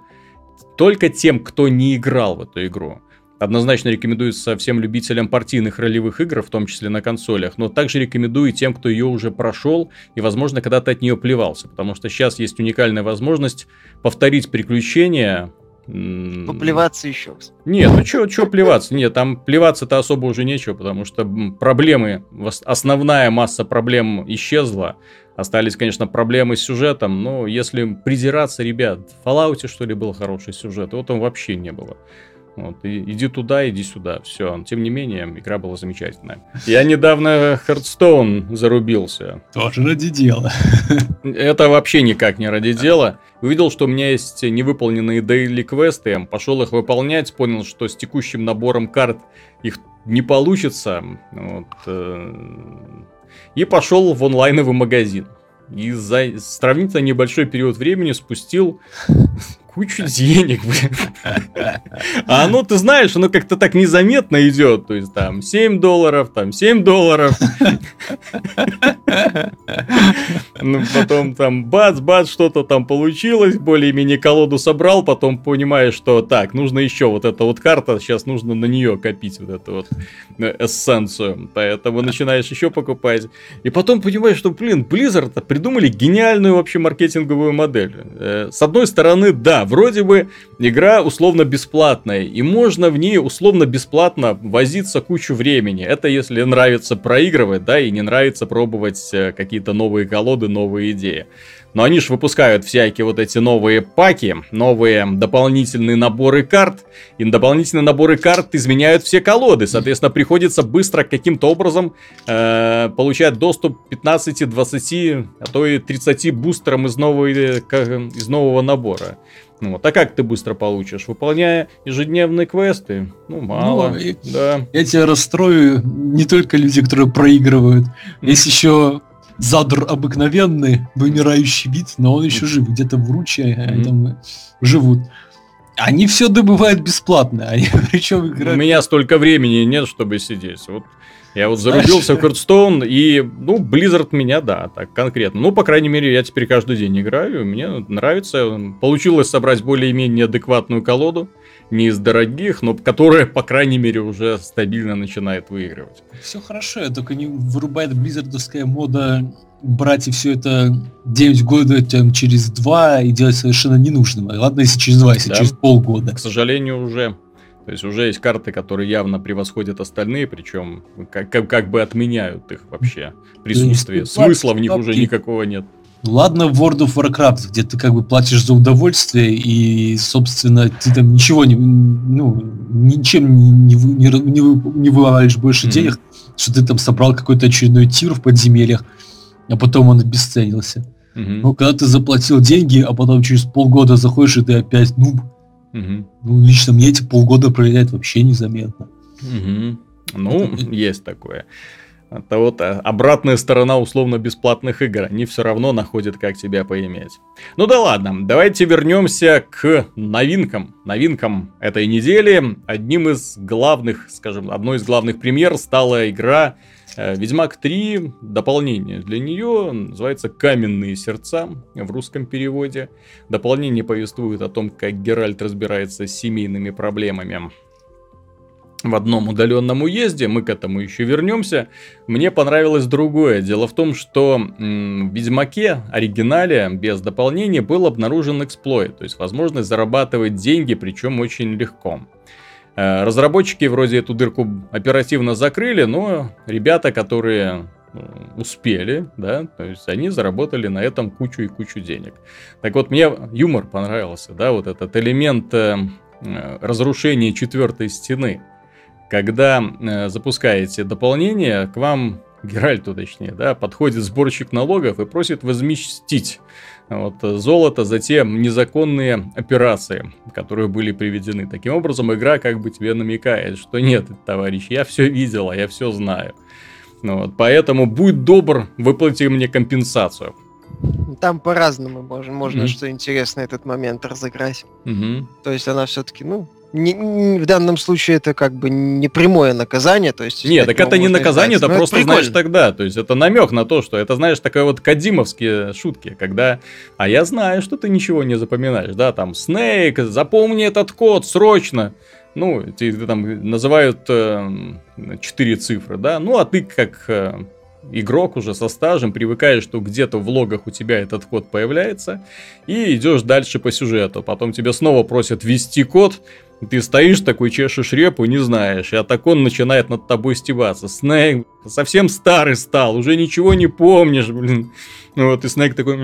только тем, кто не играл в эту игру, Однозначно рекомендуется всем любителям партийных ролевых игр, в том числе на консолях, но также рекомендую тем, кто ее уже прошел и, возможно, когда-то от нее плевался, потому что сейчас есть уникальная возможность повторить приключения. Поплеваться еще. Нет, ну что чё плеваться? Нет, там плеваться-то особо уже нечего, потому что проблемы, основная масса проблем исчезла. Остались, конечно, проблемы с сюжетом, но если придираться, ребят, в Fallout, что ли, был хороший сюжет, вот он вообще не было. Вот, и, иди туда, иди сюда. Все. Тем не менее, игра была замечательная. Я недавно Hearthstone зарубился. Тоже ради дела. Это вообще никак не ради дела. Увидел, что у меня есть невыполненные дейли квесты, пошел их выполнять, понял, что с текущим набором карт их не получится. Вот, э, и пошел в онлайновый магазин. И за сравнительно небольшой период времени спустил кучу денег, блин. А оно, ты знаешь, оно как-то так незаметно идет. То есть там 7 долларов, там 7 долларов. Ну, потом там бац-бац, что-то там получилось, более-менее колоду собрал, потом понимаешь, что так, нужно еще вот эта вот карта, сейчас нужно на нее копить вот эту вот э, эссенцию. Поэтому начинаешь еще покупать. И потом понимаешь, что, блин, Blizzard придумали гениальную вообще маркетинговую модель. Э, с одной стороны, да, вроде бы игра условно бесплатная, и можно в ней условно бесплатно возиться кучу времени. Это если нравится проигрывать, да, и не нравится пробовать э, какие-то новые колоды, новые идеи. Но они же выпускают всякие вот эти новые паки, новые дополнительные наборы карт. И дополнительные наборы карт изменяют все колоды. Соответственно, приходится быстро каким-то образом э, получать доступ 15, 20, а то и 30 бустерам из, новой, из нового набора. Ну, вот. А как ты быстро получишь? Выполняя ежедневные квесты? Ну, мало. Ну, да. Я тебя расстрою, не только люди, которые проигрывают. Есть еще задр обыкновенный, вымирающий вид, но он еще жив, где-то в Руче mm-hmm. там живут. Они все добывают бесплатно, они <laughs> причем играют... У меня столько времени нет, чтобы сидеть. Вот я вот зарубился в Хардстоун, и, ну, Blizzard меня, да, так конкретно. Ну, по крайней мере, я теперь каждый день играю, мне нравится. Получилось собрать более-менее адекватную колоду не из дорогих, но которая, по крайней мере, уже стабильно начинает выигрывать. Все хорошо, я только не вырубает близзардовская мода брать и все это 9 года там, через 2 и делать совершенно ненужным. Ладно, если через 2, если да. через полгода. К сожалению, уже. То есть уже есть карты, которые явно превосходят остальные, причем как, как, как бы отменяют их вообще присутствие. Смысла в них уже никакого нет. Ладно, в World of Warcraft, где ты как бы платишь за удовольствие, и, собственно, ты там ничего не, ну, ничем не, не, не, не, не вываливаешь больше mm-hmm. денег, что ты там собрал какой-то очередной тир в подземельях, а потом он обесценился. Mm-hmm. Но когда ты заплатил деньги, а потом через полгода заходишь, и ты опять нуб, mm-hmm. ну, лично мне эти полгода пролетают вообще незаметно. Mm-hmm. Ну, Это... есть такое. Это вот э, обратная сторона условно-бесплатных игр. Они все равно находят, как тебя поиметь. Ну да ладно, давайте вернемся к новинкам. Новинкам этой недели. Одним из главных, скажем, одной из главных премьер стала игра Ведьмак 3, дополнение для нее, называется «Каменные сердца» в русском переводе. Дополнение повествует о том, как Геральт разбирается с семейными проблемами в одном удаленном уезде, мы к этому еще вернемся, мне понравилось другое. Дело в том, что в Ведьмаке оригинале без дополнения был обнаружен эксплойт, то есть возможность зарабатывать деньги, причем очень легко. Э, разработчики вроде эту дырку оперативно закрыли, но ребята, которые успели, да, то есть они заработали на этом кучу и кучу денег. Так вот, мне юмор понравился, да, вот этот элемент э, разрушения четвертой стены – когда э, запускаете дополнение, к вам, Геральту точнее, да, подходит сборщик налогов и просит возместить вот, золото за те незаконные операции, которые были приведены. Таким образом, игра как бы тебе намекает, что нет, товарищ, я все видела, я все знаю. Ну вот, поэтому будь добр, выплати мне компенсацию. Там по-разному можно, можно mm-hmm. что интересно этот момент разыграть. Mm-hmm. То есть она все-таки, ну, не, не, в данном случае это как бы не прямое наказание, то есть... Нет, так это не наказание, это просто, это знаешь, тогда, то есть это намек на то, что это, знаешь, такое вот кадимовские шутки, когда, а я знаю, что ты ничего не запоминаешь, да, там, Снейк, запомни этот код срочно, ну, тебе там называют э, четыре цифры, да, ну, а ты как э, игрок уже со стажем привыкаешь, что где-то в логах у тебя этот код появляется, и идешь дальше по сюжету. Потом тебе снова просят ввести код, ты стоишь такой, чешешь репу, не знаешь, и атакон начинает над тобой стебаться. Снейк совсем старый стал, уже ничего не помнишь, блин. Вот, и Снейк такой...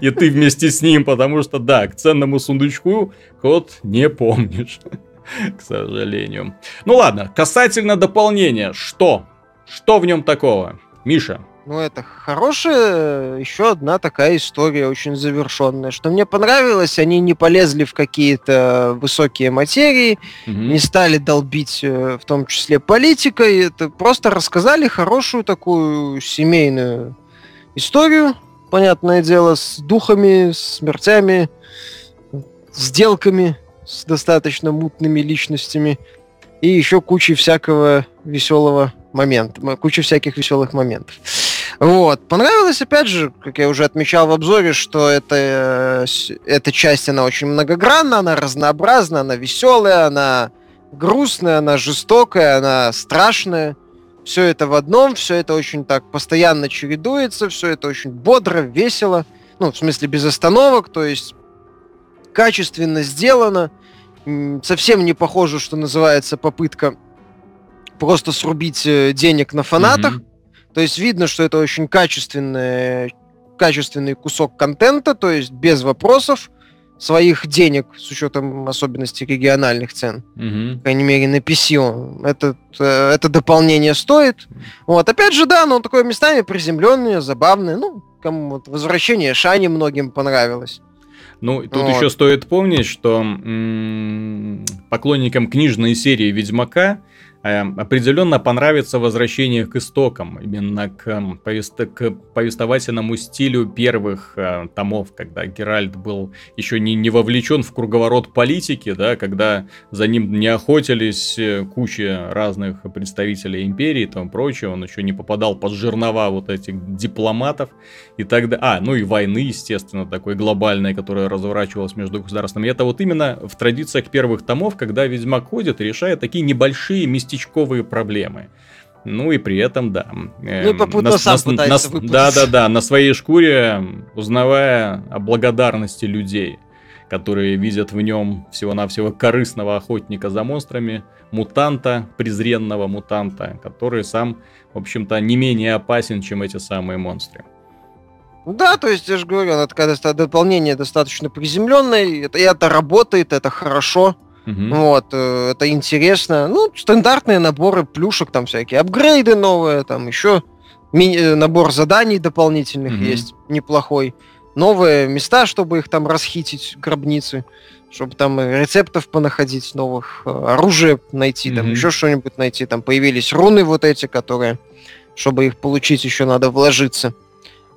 И ты вместе с ним, потому что, да, к ценному сундучку ход не помнишь. <laughs> К сожалению. Ну ладно, касательно дополнения. Что? Что в нем такого? Миша, ну, это хорошая еще одна такая история, очень завершенная. Что мне понравилось, они не полезли в какие-то высокие материи, угу. не стали долбить, э, в том числе политикой. Это просто рассказали хорошую такую семейную историю, понятное дело, с духами, с смертями, сделками с достаточно мутными личностями и еще кучей всякого веселого момента, куча всяких веселых моментов. Вот. Понравилось, опять же, как я уже отмечал в обзоре, что это, э, эта часть, она очень многогранна, она разнообразна, она веселая, она грустная, она жестокая, она страшная. Все это в одном, все это очень так постоянно чередуется, все это очень бодро, весело. Ну, в смысле, без остановок, то есть качественно сделано. Совсем не похоже, что называется, попытка просто срубить э, денег на фанатах. Mm-hmm. То есть видно, что это очень качественный, качественный кусок контента, то есть без вопросов своих денег с учетом особенностей региональных цен. Mm-hmm. По крайней мере, на PC это, э, это дополнение стоит. Вот, опять же, да, но такое местами приземленное, забавное. Ну, кому вот возвращение Шани многим понравилось. Ну, тут вот. еще стоит помнить, что м- поклонникам книжной серии Ведьмака определенно понравится возвращение к истокам, именно к, эм, к повествовательному стилю первых э, томов, когда Геральт был еще не, не вовлечен в круговорот политики, да, когда за ним не охотились э, куча разных представителей империи и тому прочее, он еще не попадал под жернова вот этих дипломатов и так далее. А, ну и войны, естественно, такой глобальной, которая разворачивалась между государствами. Это вот именно в традициях первых томов, когда Ведьмак ходит и решает такие небольшие мистические местечковые проблемы. Ну и при этом, да. Ну и попутно на, сам на, пытается на, Да, да, да, на своей шкуре, узнавая о благодарности людей, которые видят в нем всего-навсего корыстного охотника за монстрами, мутанта, презренного мутанта, который сам, в общем-то, не менее опасен, чем эти самые монстры. Да, то есть, я же говорю, это когда дополнение достаточно приземленное, это, это работает, это хорошо. Угу. Вот, э, это интересно. Ну, стандартные наборы плюшек, там всякие апгрейды новые, там еще ми- э, набор заданий дополнительных угу. есть, неплохой. Новые места, чтобы их там расхитить, гробницы, чтобы там рецептов понаходить, новых э, оружия найти, там еще что-нибудь найти. Там появились руны вот эти, которые, чтобы их получить, еще надо вложиться.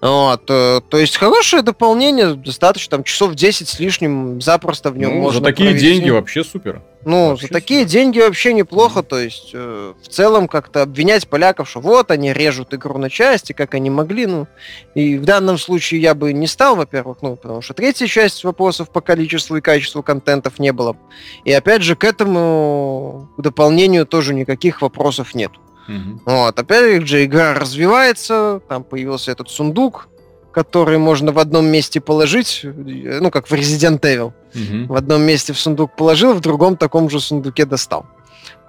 Вот, то, то есть хорошее дополнение, достаточно, там часов 10 с лишним запросто в нем ну, можно За такие провести. деньги вообще супер. Ну, вообще за такие супер. деньги вообще неплохо, mm. то есть э, в целом как-то обвинять поляков, что вот они режут игру на части, как они могли, ну, и в данном случае я бы не стал, во-первых, ну, потому что третья часть вопросов по количеству и качеству контентов не было. И опять же к этому к дополнению тоже никаких вопросов нет. Угу. Вот, опять же, игра развивается, там появился этот сундук, который можно в одном месте положить, ну, как в Resident Evil. Угу. В одном месте в сундук положил, в другом таком же сундуке достал.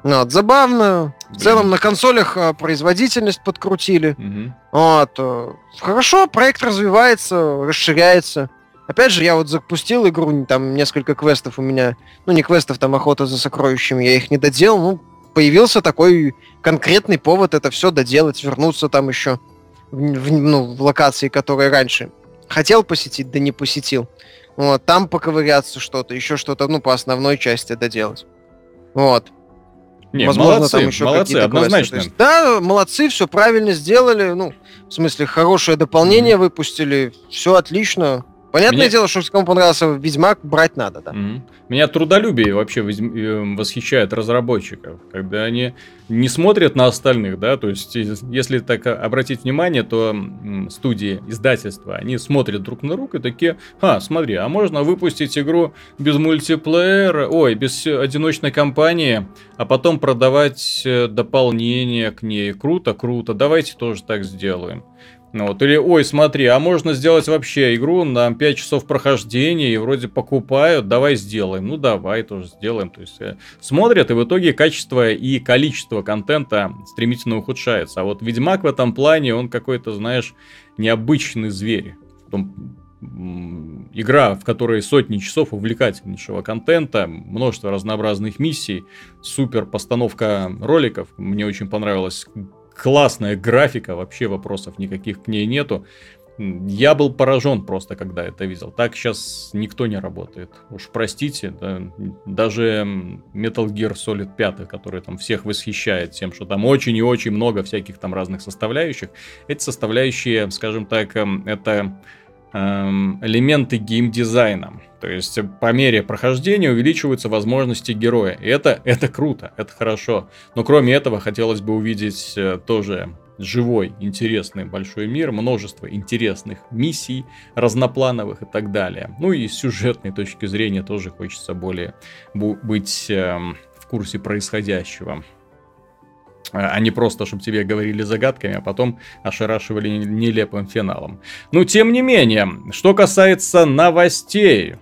Вот, забавно. В целом на консолях а, производительность подкрутили. Угу. Вот. Э, хорошо, проект развивается, расширяется. Опять же, я вот запустил игру, там несколько квестов у меня, ну не квестов, там охота за сокровищами, я их не доделал, ну появился такой конкретный повод это все доделать, вернуться там еще в, в, ну, в локации, которые раньше хотел посетить, да не посетил. Вот, там поковыряться что-то, еще что-то, ну, по основной части доделать. Вот. Не, Возможно, молодцы, там еще молодцы, однозначно. Есть, да, молодцы, все правильно сделали. Ну, в смысле, хорошее дополнение mm-hmm. выпустили, все отлично. Понятное Меня... дело, что кому понравился Ведьмак, брать надо, да. Mm-hmm. Меня трудолюбие вообще э, восхищает разработчиков, когда они не смотрят на остальных, да, то есть если так обратить внимание, то студии, издательства, они смотрят друг на друга и такие, а, смотри, а можно выпустить игру без мультиплеера, ой, без одиночной кампании, а потом продавать э, дополнение к ней. Круто, круто, давайте тоже так сделаем. Ну вот, или, ой, смотри, а можно сделать вообще игру на 5 часов прохождения, и вроде покупают, давай сделаем. Ну, давай тоже сделаем. То есть, э, смотрят, и в итоге качество и количество контента стремительно ухудшается. А вот Ведьмак в этом плане, он какой-то, знаешь, необычный зверь. Том, игра, в которой сотни часов увлекательнейшего контента, множество разнообразных миссий, супер постановка роликов. Мне очень понравилось классная графика, вообще вопросов никаких к ней нету. Я был поражен просто, когда это видел. Так сейчас никто не работает. Уж простите, да, даже Metal Gear Solid 5, который там всех восхищает тем, что там очень и очень много всяких там разных составляющих. Эти составляющие, скажем так, эм, это элементы геймдизайна. То есть по мере прохождения увеличиваются возможности героя. И это, это круто, это хорошо. Но кроме этого хотелось бы увидеть э, тоже живой, интересный большой мир, множество интересных миссий, разноплановых и так далее. Ну и с сюжетной точки зрения тоже хочется более быть э, в курсе происходящего. А не просто, чтобы тебе говорили загадками, а потом ошарашивали нелепым финалом. Ну, тем не менее, что касается новостей.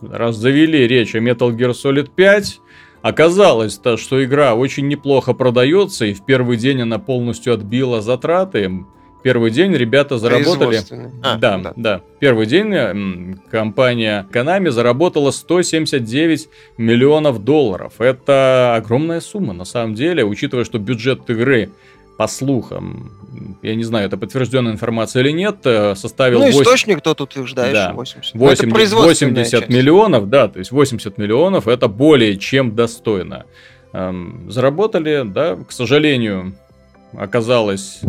Раз завели речь о Metal Gear Solid 5, Оказалось то, что игра очень неплохо продается, и в первый день она полностью отбила затраты. Первый день ребята заработали... А, да, да, да. Первый день компания Konami заработала 179 миллионов долларов. Это огромная сумма, на самом деле, учитывая, что бюджет игры по слухам, я не знаю, это подтвержденная информация или нет, э, составил... Ну, 8... источник тот утверждает, да, 80. 80, 80 миллионов, да, то есть 80 миллионов, это более чем достойно. Эм, заработали, да, к сожалению, оказалось,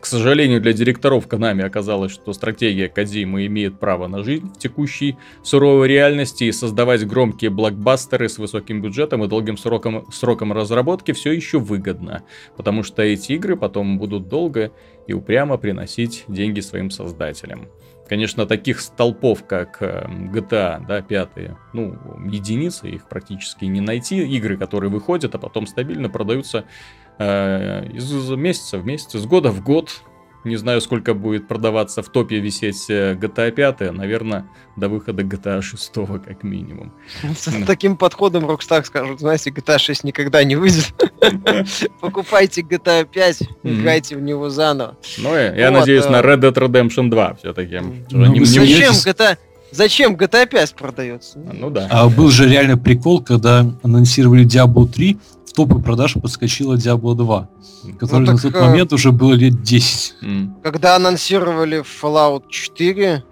к сожалению для директоров Konami оказалось, что стратегия Кадзимы имеет право на жизнь в текущей суровой реальности и создавать громкие блокбастеры с высоким бюджетом и долгим сроком, сроком разработки все еще выгодно, потому что эти игры потом будут долго и упрямо приносить деньги своим создателям. Конечно, таких столпов, как GTA, да, пятые, ну, единицы, их практически не найти. Игры, которые выходят, а потом стабильно продаются Э, из месяца в месяц, из года в год. Не знаю, сколько будет продаваться в топе висеть э, GTA 5, наверное, до выхода GTA 6 как минимум. С таким подходом Rockstar скажут, знаете, GTA 6 никогда не выйдет. <laughs> Покупайте GTA 5, играйте в него заново. Ну, я надеюсь на Red Dead Redemption 2 все-таки. Ну, зачем GTA Зачем GTA 5 продается? Ну да. А был же реально прикол, когда анонсировали Diablo 3, топы продаж подскочила Diablo 2, который ну, на тот а... момент уже было лет 10. Когда анонсировали Fallout 4,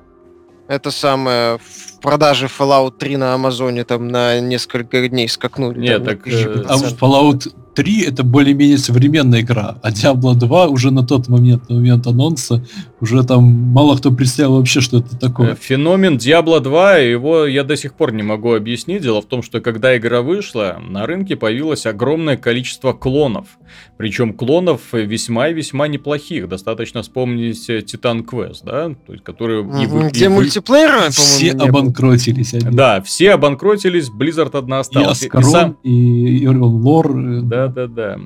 это самое, в продаже Fallout 3 на Амазоне там на несколько дней скакнули. Нет, так... Э, а Fallout 3 это более-менее современная игра, а Diablo 2 уже на тот момент, на момент анонса, уже там мало кто представил вообще, что это такое. Э, феномен Diablo 2, его я до сих пор не могу объяснить. Дело в том, что когда игра вышла, на рынке появилось огромное количество клонов. Причем клонов весьма и весьма неплохих. Достаточно вспомнить Titan Quest, да, то есть, которые... Угу, где и мультиплеера, Все обанкротились. Они. Да, все обанкротились, Blizzard одна осталась. И Аскарон, и, сам... и Лор. Э, да, да, да,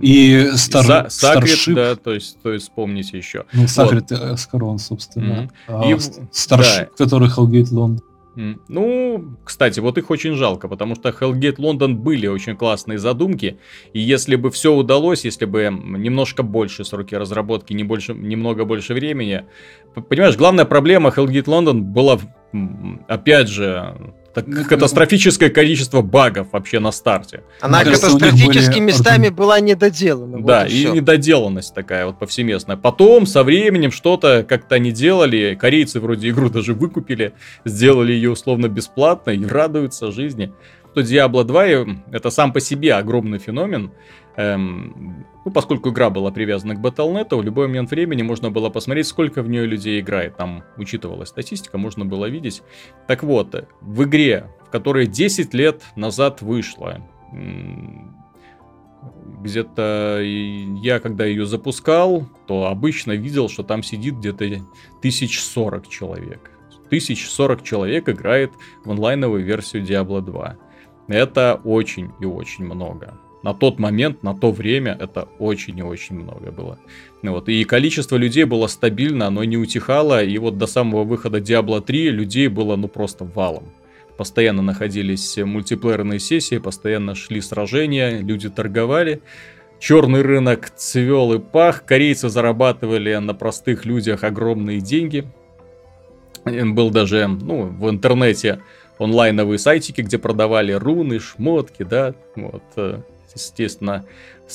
И Стар... За, Сакрит, да, то есть, то есть вспомнить еще. Ну, Сакрит вот. Аскарон, собственно. Mm-hmm. И, Старшип, да. который Hellgate Лондон. Ну, кстати, вот их очень жалко, потому что Hellgate London были очень классные задумки, и если бы все удалось, если бы немножко больше сроки разработки, не больше, немного больше времени, понимаешь, главная проблема Hellgate London была, опять же, так, ну, катастрофическое количество багов вообще на старте. Она ну, катастрофически были... местами была недоделана. Да, вот и, и недоделанность такая вот повсеместная. Потом, со временем, что-то как-то они делали. Корейцы вроде игру даже выкупили, сделали ее условно бесплатно и радуются жизни. То Diablo 2 это сам по себе огромный феномен. Эм, ну, поскольку игра была привязана к Battle.net, в любой момент времени можно было посмотреть, сколько в нее людей играет. Там учитывалась статистика, можно было видеть. Так вот, в игре, в которой 10 лет назад вышла, где-то я, когда ее запускал, то обычно видел, что там сидит где-то 1040 человек. 1040 человек играет в онлайновую версию Diablo 2. Это очень и очень много на тот момент, на то время это очень и очень много было. Вот. И количество людей было стабильно, оно не утихало, и вот до самого выхода Diablo 3 людей было ну просто валом. Постоянно находились мультиплеерные сессии, постоянно шли сражения, люди торговали. Черный рынок цвел и пах, корейцы зарабатывали на простых людях огромные деньги. Был даже, ну, в интернете онлайновые сайтики, где продавали руны, шмотки, да, вот, э, естественно,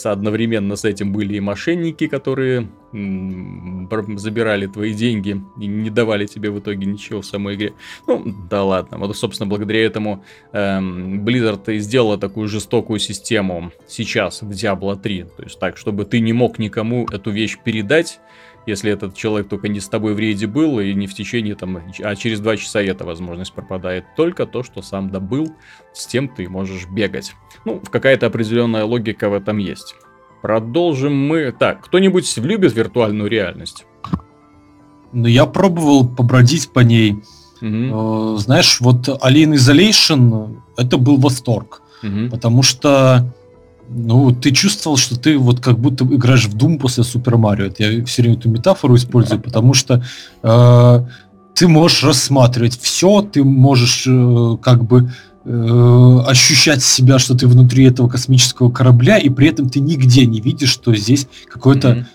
одновременно с этим были и мошенники, которые забирали твои деньги и не давали тебе в итоге ничего в самой игре. Ну, да ладно. Вот, собственно, благодаря этому эм, Blizzard и сделала такую жестокую систему сейчас в Diablo 3. То есть так, чтобы ты не мог никому эту вещь передать, если этот человек только не с тобой в рейде был, и не в течение там, а через два часа эта возможность пропадает. Только то, что сам добыл, с тем ты можешь бегать. Ну, какая-то определенная логика в этом есть. Продолжим мы. Так, кто-нибудь любит виртуальную реальность? Ну, я пробовал побродить по ней. Угу. Знаешь, вот Alien Isolation это был восторг. Угу. Потому что ну, ты чувствовал, что ты вот как будто играешь в Doom после Супер Марио. Это я все время эту метафору использую, потому что э, ты можешь рассматривать все, ты можешь э, как бы Э, ощущать себя, что ты внутри этого космического корабля, и при этом ты нигде не видишь, что здесь какой-то mm-hmm.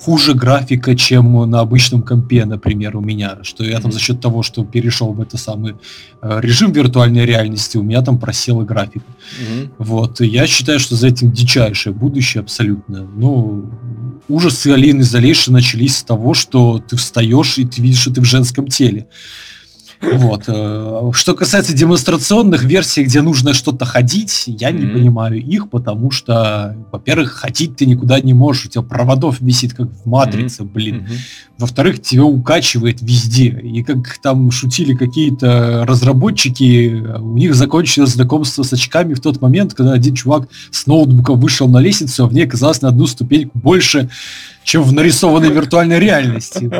Хуже графика, чем на обычном компе, например, у меня. Что я там за счет того, что перешел в это самый э, режим виртуальной реальности, у меня там просела графика. Mm-hmm. Вот. И я считаю, что за этим дичайшее будущее абсолютно. Ну, ужасы Alien Isolation начались с того, что ты встаешь и ты видишь, что ты в женском теле. Вот. Э, что касается демонстрационных версий, где нужно что-то ходить, я не понимаю их, потому что, во-первых, ходить ты никуда не можешь, у тебя проводов висит, как в матрице, блин. Во-вторых, тебя укачивает везде. И как там шутили какие-то разработчики, у них закончилось знакомство с очками в тот момент, когда один чувак с ноутбуком вышел на лестницу, а в ней оказалось на одну ступеньку больше, чем в нарисованной виртуальной реальности.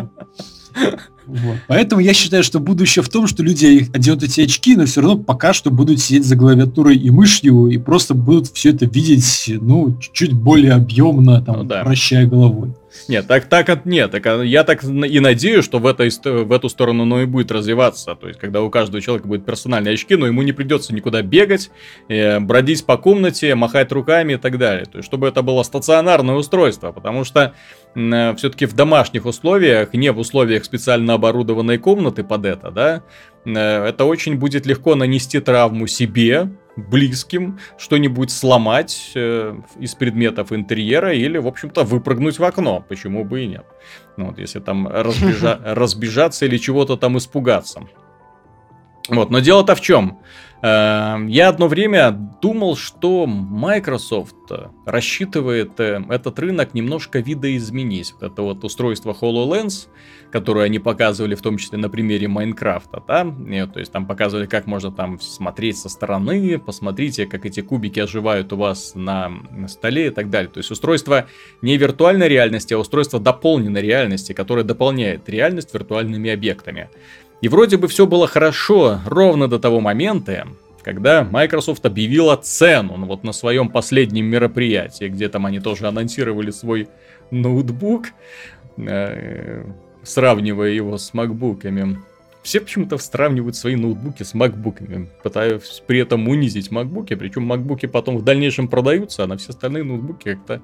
Вот. Поэтому я считаю, что будущее в том, что люди оденут эти очки, но все равно пока что будут сидеть за клавиатурой и мышью и просто будут все это видеть, ну, чуть более объемно, там, ну, да. вращая головой. Нет, так, так, нет, так, я так и надеюсь, что в, этой, в эту сторону оно и будет развиваться. То есть, когда у каждого человека будет персональные очки, но ему не придется никуда бегать, э, бродить по комнате, махать руками и так далее. То есть, чтобы это было стационарное устройство, потому что э, все-таки в домашних условиях, не в условиях специально оборудованной комнаты под это, да, э, это очень будет легко нанести травму себе, близким, что-нибудь сломать э, из предметов интерьера или, в общем-то, выпрыгнуть в окно. Почему бы и нет? Ну, вот, если там разбежа- <laughs> разбежаться или чего-то там испугаться. Вот, но дело-то в чем? Эм, я одно время думал, что Microsoft рассчитывает э, этот рынок немножко видоизменить. Вот это вот устройство HoloLens, которое они показывали в том числе на примере Майнкрафта, да, и, то есть там показывали, как можно там смотреть со стороны, посмотрите, как эти кубики оживают у вас на столе и так далее. То есть устройство не виртуальной реальности, а устройство дополненной реальности, которое дополняет реальность виртуальными объектами. И вроде бы все было хорошо ровно до того момента, когда Microsoft объявила цену ну, вот на своем последнем мероприятии, где там они тоже анонсировали свой ноутбук, э, сравнивая его с макбуками. Все почему-то сравнивают свои ноутбуки с макбуками, пытаясь при этом унизить макбуки, причем макбуки потом в дальнейшем продаются, а на все остальные ноутбуки как-то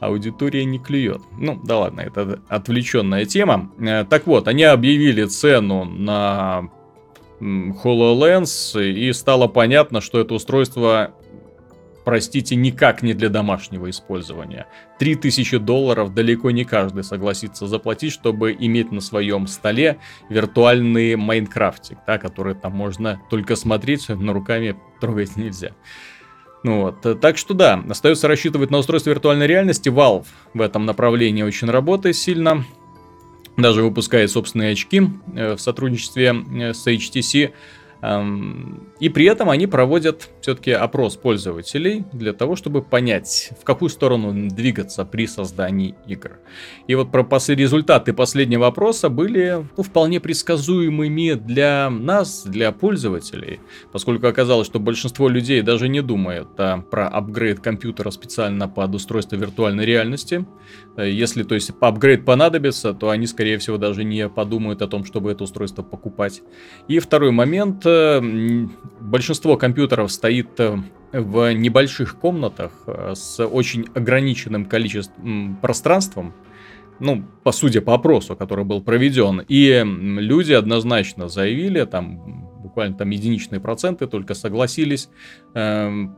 аудитория не клюет. Ну, да ладно, это отвлеченная тема. Э, так вот, они объявили цену на HoloLens, и стало понятно, что это устройство, простите, никак не для домашнего использования. 3000 долларов далеко не каждый согласится заплатить, чтобы иметь на своем столе виртуальный Майнкрафтик, да, который там можно только смотреть, но руками трогать нельзя. Ну вот, так что да, остается рассчитывать на устройство виртуальной реальности. Valve в этом направлении очень работает сильно. Даже выпускает собственные очки э, в сотрудничестве э, с HTC. И при этом они проводят все-таки опрос пользователей для того, чтобы понять, в какую сторону двигаться при создании игр. И вот про результаты последнего опроса были ну, вполне предсказуемыми для нас, для пользователей, поскольку оказалось, что большинство людей даже не думает а, про апгрейд компьютера специально под устройство виртуальной реальности. Э, если, то есть, апгрейд понадобится, то они, скорее всего, даже не подумают о том, чтобы это устройство покупать. И второй момент большинство компьютеров стоит э, в небольших комнатах э, с очень ограниченным количеством пространством, ну, по сути, по опросу, который был проведен, и люди однозначно заявили, там буквально там единичные проценты только согласились эм,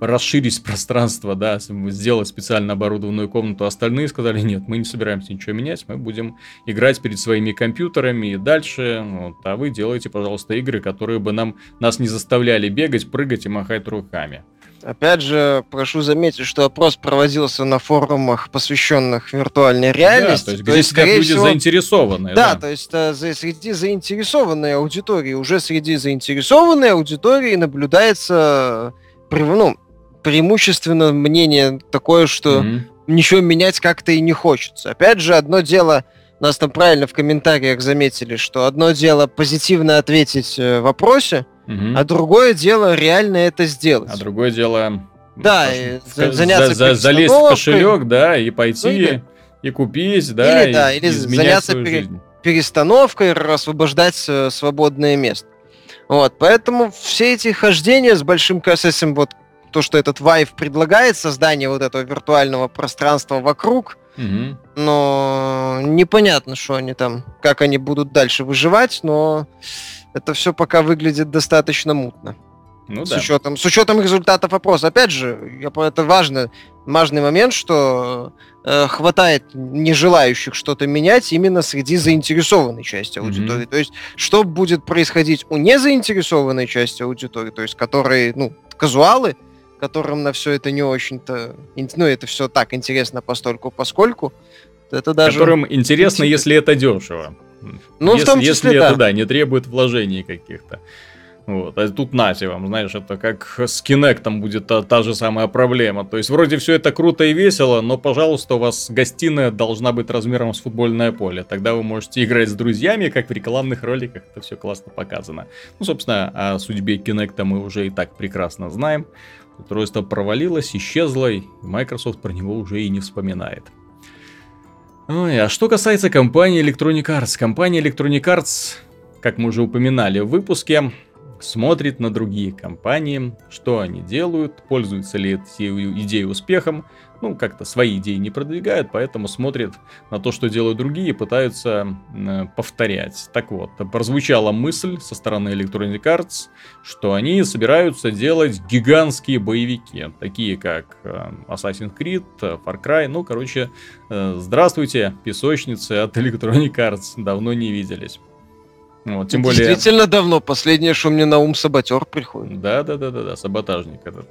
расширить пространство, да, сделать специально оборудованную комнату. Остальные сказали, нет, мы не собираемся ничего менять, мы будем играть перед своими компьютерами и дальше, вот, а вы делаете, пожалуйста, игры, которые бы нам, нас не заставляли бегать, прыгать и махать руками. Опять же, прошу заметить, что опрос проводился на форумах, посвященных виртуальной реальности. Да, то есть, то где есть, люди всего... заинтересованные. Да, да, то есть э, среди заинтересованной аудитории, уже среди заинтересованной аудитории наблюдается ну, преимущественно мнение такое, что mm-hmm. ничего менять как-то и не хочется. Опять же, одно дело, нас там правильно в комментариях заметили, что одно дело позитивно ответить э, в вопросе, Угу. А другое дело реально это сделать. А другое дело... Да, за, заняться за, за, залезть в кошелек, да, и пойти, ну, или, и купить, да, или, да, или заняться пере, перестановкой, освобождать э, свободное место. Вот, поэтому все эти хождения с большим косесом, вот то, что этот Vive предлагает, создание вот этого виртуального пространства вокруг, угу. но непонятно, что они там, как они будут дальше выживать, но это все пока выглядит достаточно мутно. Ну, с, да. учетом, с учетом результатов опроса. Опять же, я, это важно, важный момент, что э, хватает нежелающих что-то менять именно среди заинтересованной части аудитории. Mm-hmm. То есть, что будет происходить у незаинтересованной части аудитории, то есть, которые, ну, казуалы, которым на все это не очень-то, ну, это все так интересно постольку поскольку, это даже... Которым интересно, если это дешево. Ну, если, в том числе, если да. это, да, не требует вложений каких-то. Вот. А тут нате вам, знаешь, это как с Кинектом будет та, та же самая проблема. То есть вроде все это круто и весело, но, пожалуйста, у вас гостиная должна быть размером с футбольное поле. Тогда вы можете играть с друзьями, как в рекламных роликах, это все классно показано. Ну, собственно, о судьбе Кинекта мы уже и так прекрасно знаем. Устройство провалилось, исчезло, и Microsoft про него уже и не вспоминает. Ой, а что касается компании Electronic Arts. Компания Electronic Arts, как мы уже упоминали в выпуске, смотрит на другие компании, что они делают, пользуются ли эти идеи успехом, ну, как-то свои идеи не продвигают, поэтому смотрят на то, что делают другие, пытаются э, повторять. Так вот, прозвучала мысль со стороны Electronic Arts, что они собираются делать гигантские боевики, такие как э, Assassin's Creed, Far Cry, ну, короче, э, здравствуйте, песочницы от Electronic Arts, давно не виделись. Вот, тем более... Действительно давно. Последнее, что мне на ум саботер приходит. Да, да, да, да, да, саботажник этот.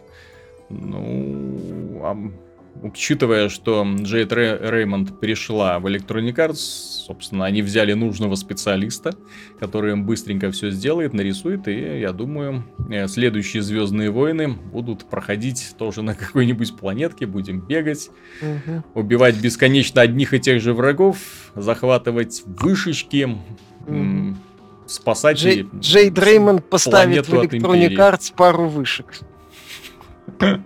Ну, а, учитывая, что Джейд Реймонд перешла в Electronic Arts, собственно, они взяли нужного специалиста, который им быстренько все сделает, нарисует, и я думаю, э, следующие Звездные войны будут проходить тоже на какой-нибудь планетке, будем бегать, угу. убивать бесконечно одних и тех же врагов, захватывать вышечки. Угу спасать Джей, Джей Дреймонд поставит в Electronic Arts пару вышек. <laughs>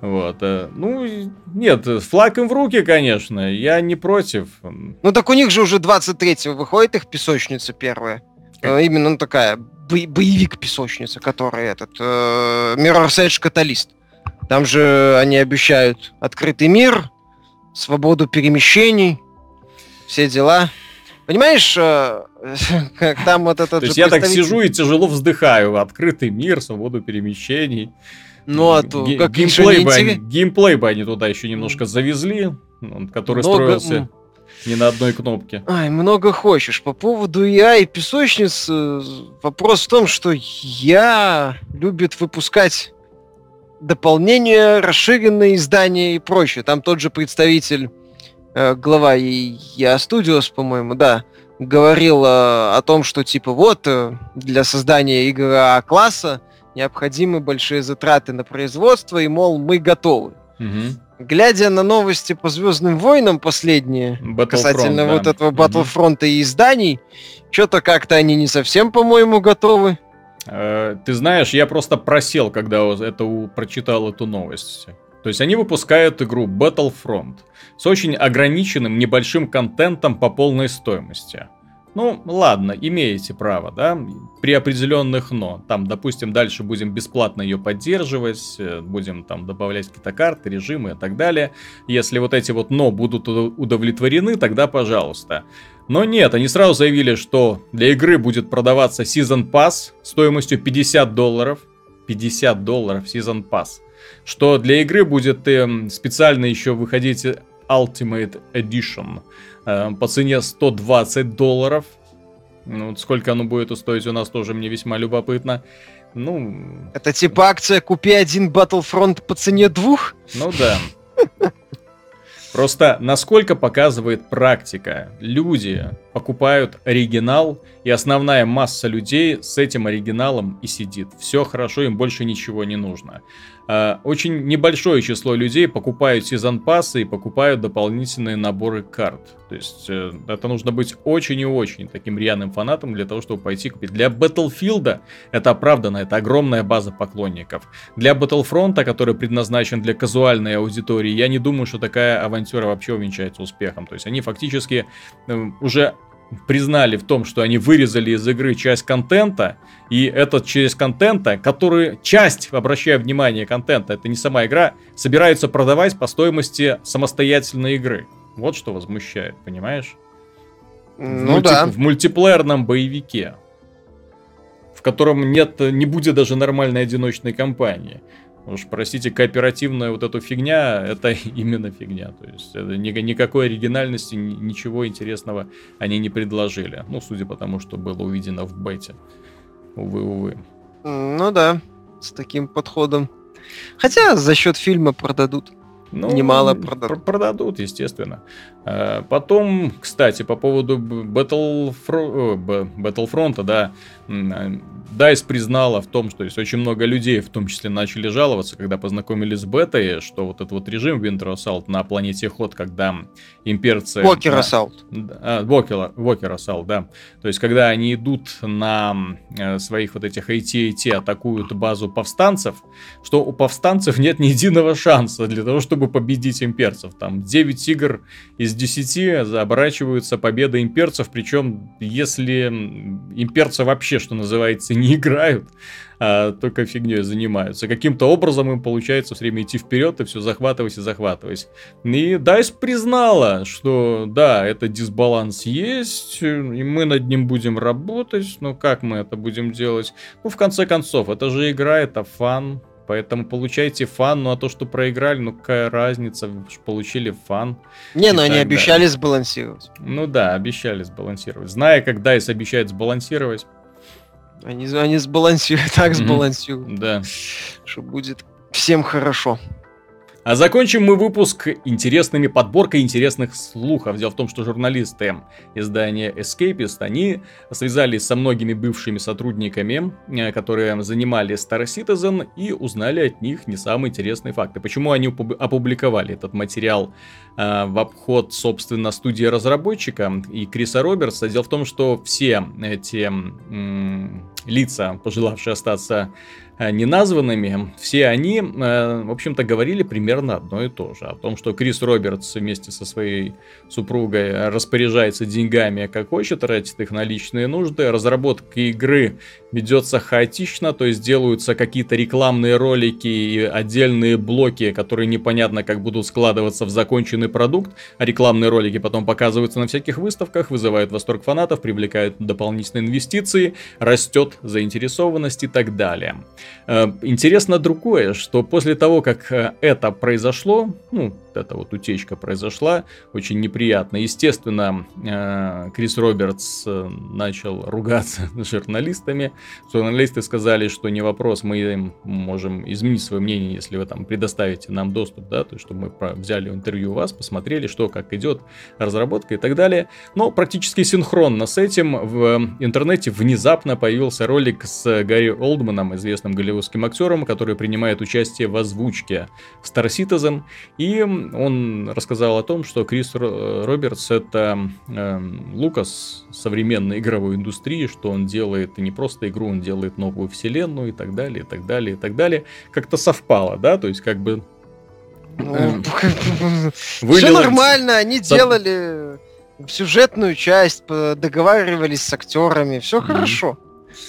Вот. Э, ну, нет, флаг им в руки, конечно, я не против. Ну так у них же уже 23-го выходит их песочница первая. Как? Э, именно ну, такая бо- боевик-песочница, который этот э, Mirror's Edge Catalyst. Там же они обещают открытый мир, свободу перемещений, все дела. Понимаешь, э, <laughs> как там вот этот... То есть я так сижу и тяжело вздыхаю. Открытый мир, свободу перемещений. Ну, а то как геймплей, бы они, геймплей бы они туда еще немножко завезли, который строился не на одной кнопке. Ай, много хочешь. По поводу я и песочниц, э, вопрос в том, что я любит выпускать дополнения, расширенные издания и прочее. Там тот же представитель глава я Studios, по-моему, да, говорил э, о том, что типа вот э, для создания игры А-класса необходимы большие затраты на производство, и мол, мы готовы. Угу. Глядя на новости по Звездным войнам последние, касательно да. вот этого Battlefront угу. и изданий, что-то как-то они не совсем, по-моему, готовы. ты знаешь, я просто просел, когда это прочитал эту новость. То есть они выпускают игру Battlefront с очень ограниченным небольшим контентом по полной стоимости. Ну, ладно, имеете право, да, при определенных но. Там, допустим, дальше будем бесплатно ее поддерживать, э, будем там добавлять какие-то карты, режимы и так далее. Если вот эти вот но будут удовлетворены, тогда пожалуйста. Но нет, они сразу заявили, что для игры будет продаваться Season Pass стоимостью 50 долларов. 50 долларов Season Pass. Что для игры будет э, специально еще выходить Ultimate Edition э, по цене 120 долларов. Ну, сколько оно будет стоить у нас тоже мне весьма любопытно. Ну... Это типа акция «Купи один Battlefront по цене двух»? Ну да. Просто насколько показывает практика, люди покупают оригинал, и основная масса людей с этим оригиналом и сидит. Все хорошо, им больше ничего не нужно. А, очень небольшое число людей покупают сезон пассы и покупают дополнительные наборы карт. То есть э, это нужно быть очень и очень таким рьяным фанатом для того, чтобы пойти купить. Для Battlefield это оправданно, это огромная база поклонников. Для Battlefront, который предназначен для казуальной аудитории, я не думаю, что такая авантюра вообще увенчается успехом. То есть они фактически э, уже признали в том, что они вырезали из игры часть контента, и этот часть контента, который, часть, обращаю внимание, контента, это не сама игра, собираются продавать по стоимости самостоятельной игры. Вот что возмущает, понимаешь? Ну в мульти- да. В мультиплеерном боевике, в котором нет, не будет даже нормальной одиночной кампании. Уж простите, кооперативная вот эта фигня, это <laughs> именно фигня. То есть это ни, никакой оригинальности, ничего интересного они не предложили. Ну, судя по тому, что было увидено в бете. Увы, увы. Ну да, с таким подходом. Хотя за счет фильма продадут. Ну, Немало продадут. Продадут, естественно. А, потом, кстати, по поводу Battlefront, Battlefront, да, DICE признала в том, что есть очень много людей, в том числе, начали жаловаться, когда познакомились с бетой, что вот этот вот режим Winter Assault на планете Ход, когда имперцы... Walker Assault. Да, Walker, Walker Assault, да. То есть, когда они идут на э, своих вот этих AT-AT, атакуют базу повстанцев, что у повстанцев нет ни единого шанса для того, чтобы победить имперцев. Там 9 игр из 10 оборачиваются победой имперцев, причем если имперцы вообще, что называется, <laughs> не играют, а только фигней занимаются. Каким-то образом им получается все время идти вперед и все захватывать и захватывать. И DICE признала, что да, это дисбаланс есть, и мы над ним будем работать, но как мы это будем делать? Ну, в конце концов, это же игра, это fun, Поэтому получайте fun, ну а то, что проиграли, ну какая разница, вы получили fun. Не, ну они обещали сбалансировать. Ну да, обещали сбалансировать. Зная, как DICE обещает сбалансировать. Они, они сбалансируют, <laughs> так сбалансируют. Да. Что будет всем хорошо. А закончим мы выпуск интересными подборкой интересных слухов. Дело в том, что журналисты издания Escapist, они связались со многими бывшими сотрудниками, э, которые занимали Star Citizen, и узнали от них не самые интересные факты. Почему они опубликовали этот материал э, в обход, собственно, студии разработчика и Криса Робертса? Дело в том, что все эти м- лица, пожелавшие остаться неназванными, все они, э, в общем-то, говорили примерно одно и то же. О том, что Крис Робертс вместе со своей супругой распоряжается деньгами, как хочет, тратит их на личные нужды. Разработка игры ведется хаотично, то есть делаются какие-то рекламные ролики и отдельные блоки, которые непонятно как будут складываться в законченный продукт, а рекламные ролики потом показываются на всяких выставках, вызывают восторг фанатов, привлекают дополнительные инвестиции, растет заинтересованность и так далее. Э, интересно другое, что после того, как э, это произошло, ну, эта вот утечка произошла, очень неприятно. Естественно, э, Крис Робертс начал ругаться <laughs> с журналистами. Журналисты сказали, что не вопрос, мы можем изменить свое мнение, если вы там предоставите нам доступ, да, то есть, чтобы мы взяли интервью у вас, посмотрели, что, как идет разработка и так далее. Но практически синхронно с этим в интернете внезапно появился ролик с Гарри Олдманом, известным голливудским актером, который принимает участие в озвучке Star Citizen. И он рассказал о том, что Крис Робертс это э, Лукас современной игровой индустрии, что он делает не просто игру, он делает новую вселенную и так далее, и так далее, и так далее. Как-то совпало, да, то есть как бы... Ну, эм, Все нормально, они делали сюжетную часть, договаривались с актерами, все хорошо.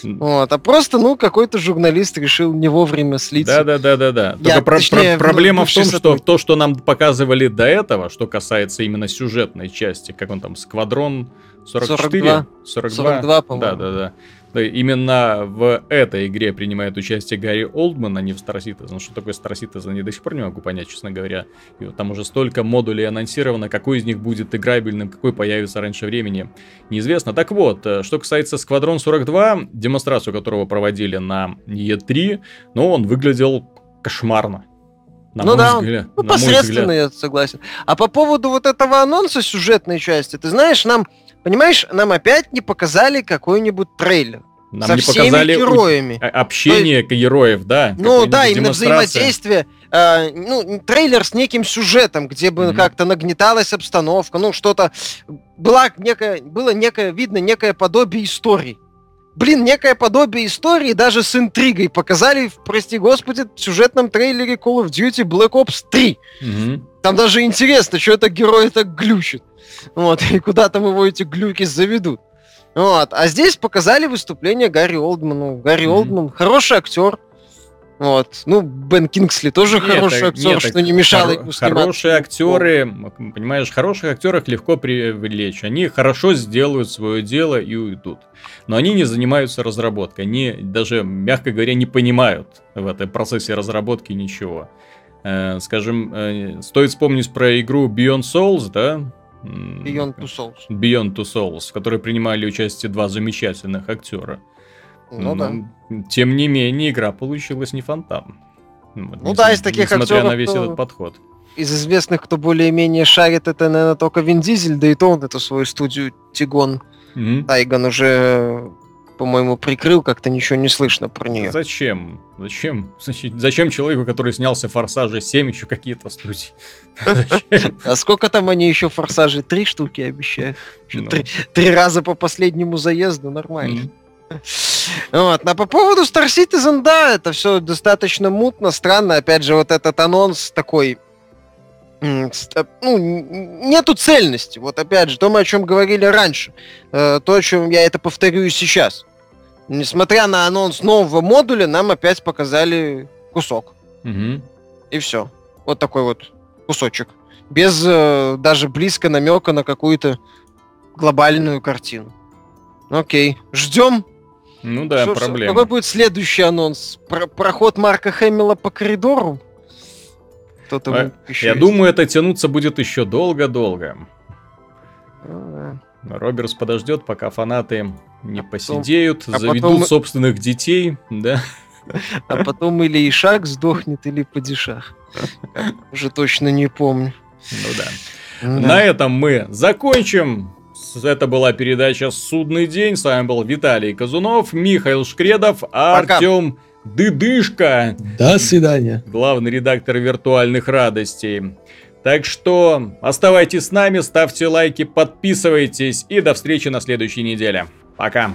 Вот, а просто, ну, какой-то журналист решил не вовремя слиться. Да, да, да, да, да. Только про- точнее, про- проблема в том, что то, что нам показывали до этого, что касается именно сюжетной части, как он там, Сквадрон 44? 42. 42, 42 по-моему. Да, да, да. Именно в этой игре принимает участие Гарри Олдман, а не в Star Citizen. Что такое Star Citizen, я до сих пор не могу понять, честно говоря. И вот там уже столько модулей анонсировано, какой из них будет играбельным, какой появится раньше времени, неизвестно. Так вот, э, что касается Squadron 42, демонстрацию которого проводили на E3, ну, он выглядел кошмарно. На ну да, взгляд, ну, посредственно, я согласен. А по поводу вот этого анонса сюжетной части, ты знаешь, нам Понимаешь, нам опять не показали какой-нибудь трейлер. Нам со не всеми показали героями. У... общение есть... героев, да? Ну да, именно взаимодействие. Э, ну, трейлер с неким сюжетом, где бы mm-hmm. как-то нагнеталась обстановка, ну, что-то. Была некая, было некое, видно, некое подобие истории. Блин, некое подобие истории даже с интригой показали, в, прости господи, в сюжетном трейлере Call of Duty Black Ops 3. Mm-hmm. Там даже интересно, что это герой так глючит. Вот, и куда там его эти глюки заведут. Вот. А здесь показали выступление Гарри Олдмана. Гарри mm-hmm. Олдман хороший актер. Вот. Ну, Бен Кингсли тоже нет, хороший актер, нет, что не мешало хор- ему Хорошие актеры, понимаешь, хороших актеров легко привлечь. Они хорошо сделают свое дело и уйдут. Но они не занимаются разработкой. Они даже, мягко говоря, не понимают в этом процессе разработки ничего. Э, скажем, э, стоит вспомнить про игру Beyond Souls, да? Beyond Two Souls. Beyond Two Souls, в которой принимали участие два замечательных актера. Ну, Но, да. Тем не менее, игра получилась не фонтан. Вот, ну да, из таких несмотря актеров, на весь этот подход. Из известных, кто более-менее шарит, это, наверное, только Вин Дизель, да и то он эту свою студию Тигон mm-hmm. Тайган уже по-моему, прикрыл, как-то ничего не слышно про нее. Зачем? Зачем? Зачем человеку, который снялся в Форсаже 7, еще какие-то студии? <laughs> А сколько там они еще Форсажи? Три штуки обещают. Ну. Три раза по последнему заезду, нормально. Вот. А по поводу Star Citizen, да, это все достаточно мутно, странно. Опять же, вот этот анонс такой ну, нету цельности. Вот опять же, то, мы о чем говорили раньше. Э, то, о чем я это повторю и сейчас. Несмотря на анонс нового модуля, нам опять показали кусок. Угу. И все. Вот такой вот кусочек. Без э, даже близко намека на какую-то глобальную картину. Окей. Ждем. Ну да, Что, проблема. Какой будет следующий анонс? Про проход Марка Хэмилла по коридору? Кто-то а, еще Я есть. думаю, это тянуться будет еще долго-долго. А, Роберс подождет, пока фанаты не а посидеют, а заведут потом... собственных детей, да. А потом или Ишак сдохнет, или Падишах. Уже точно не помню. Ну да. да. На этом мы закончим. Это была передача «Судный день». С вами был Виталий Казунов, Михаил Шкредов, Артем Дыдышка. До свидания. Главный редактор виртуальных радостей. Так что оставайтесь с нами, ставьте лайки, подписывайтесь и до встречи на следующей неделе. Пока.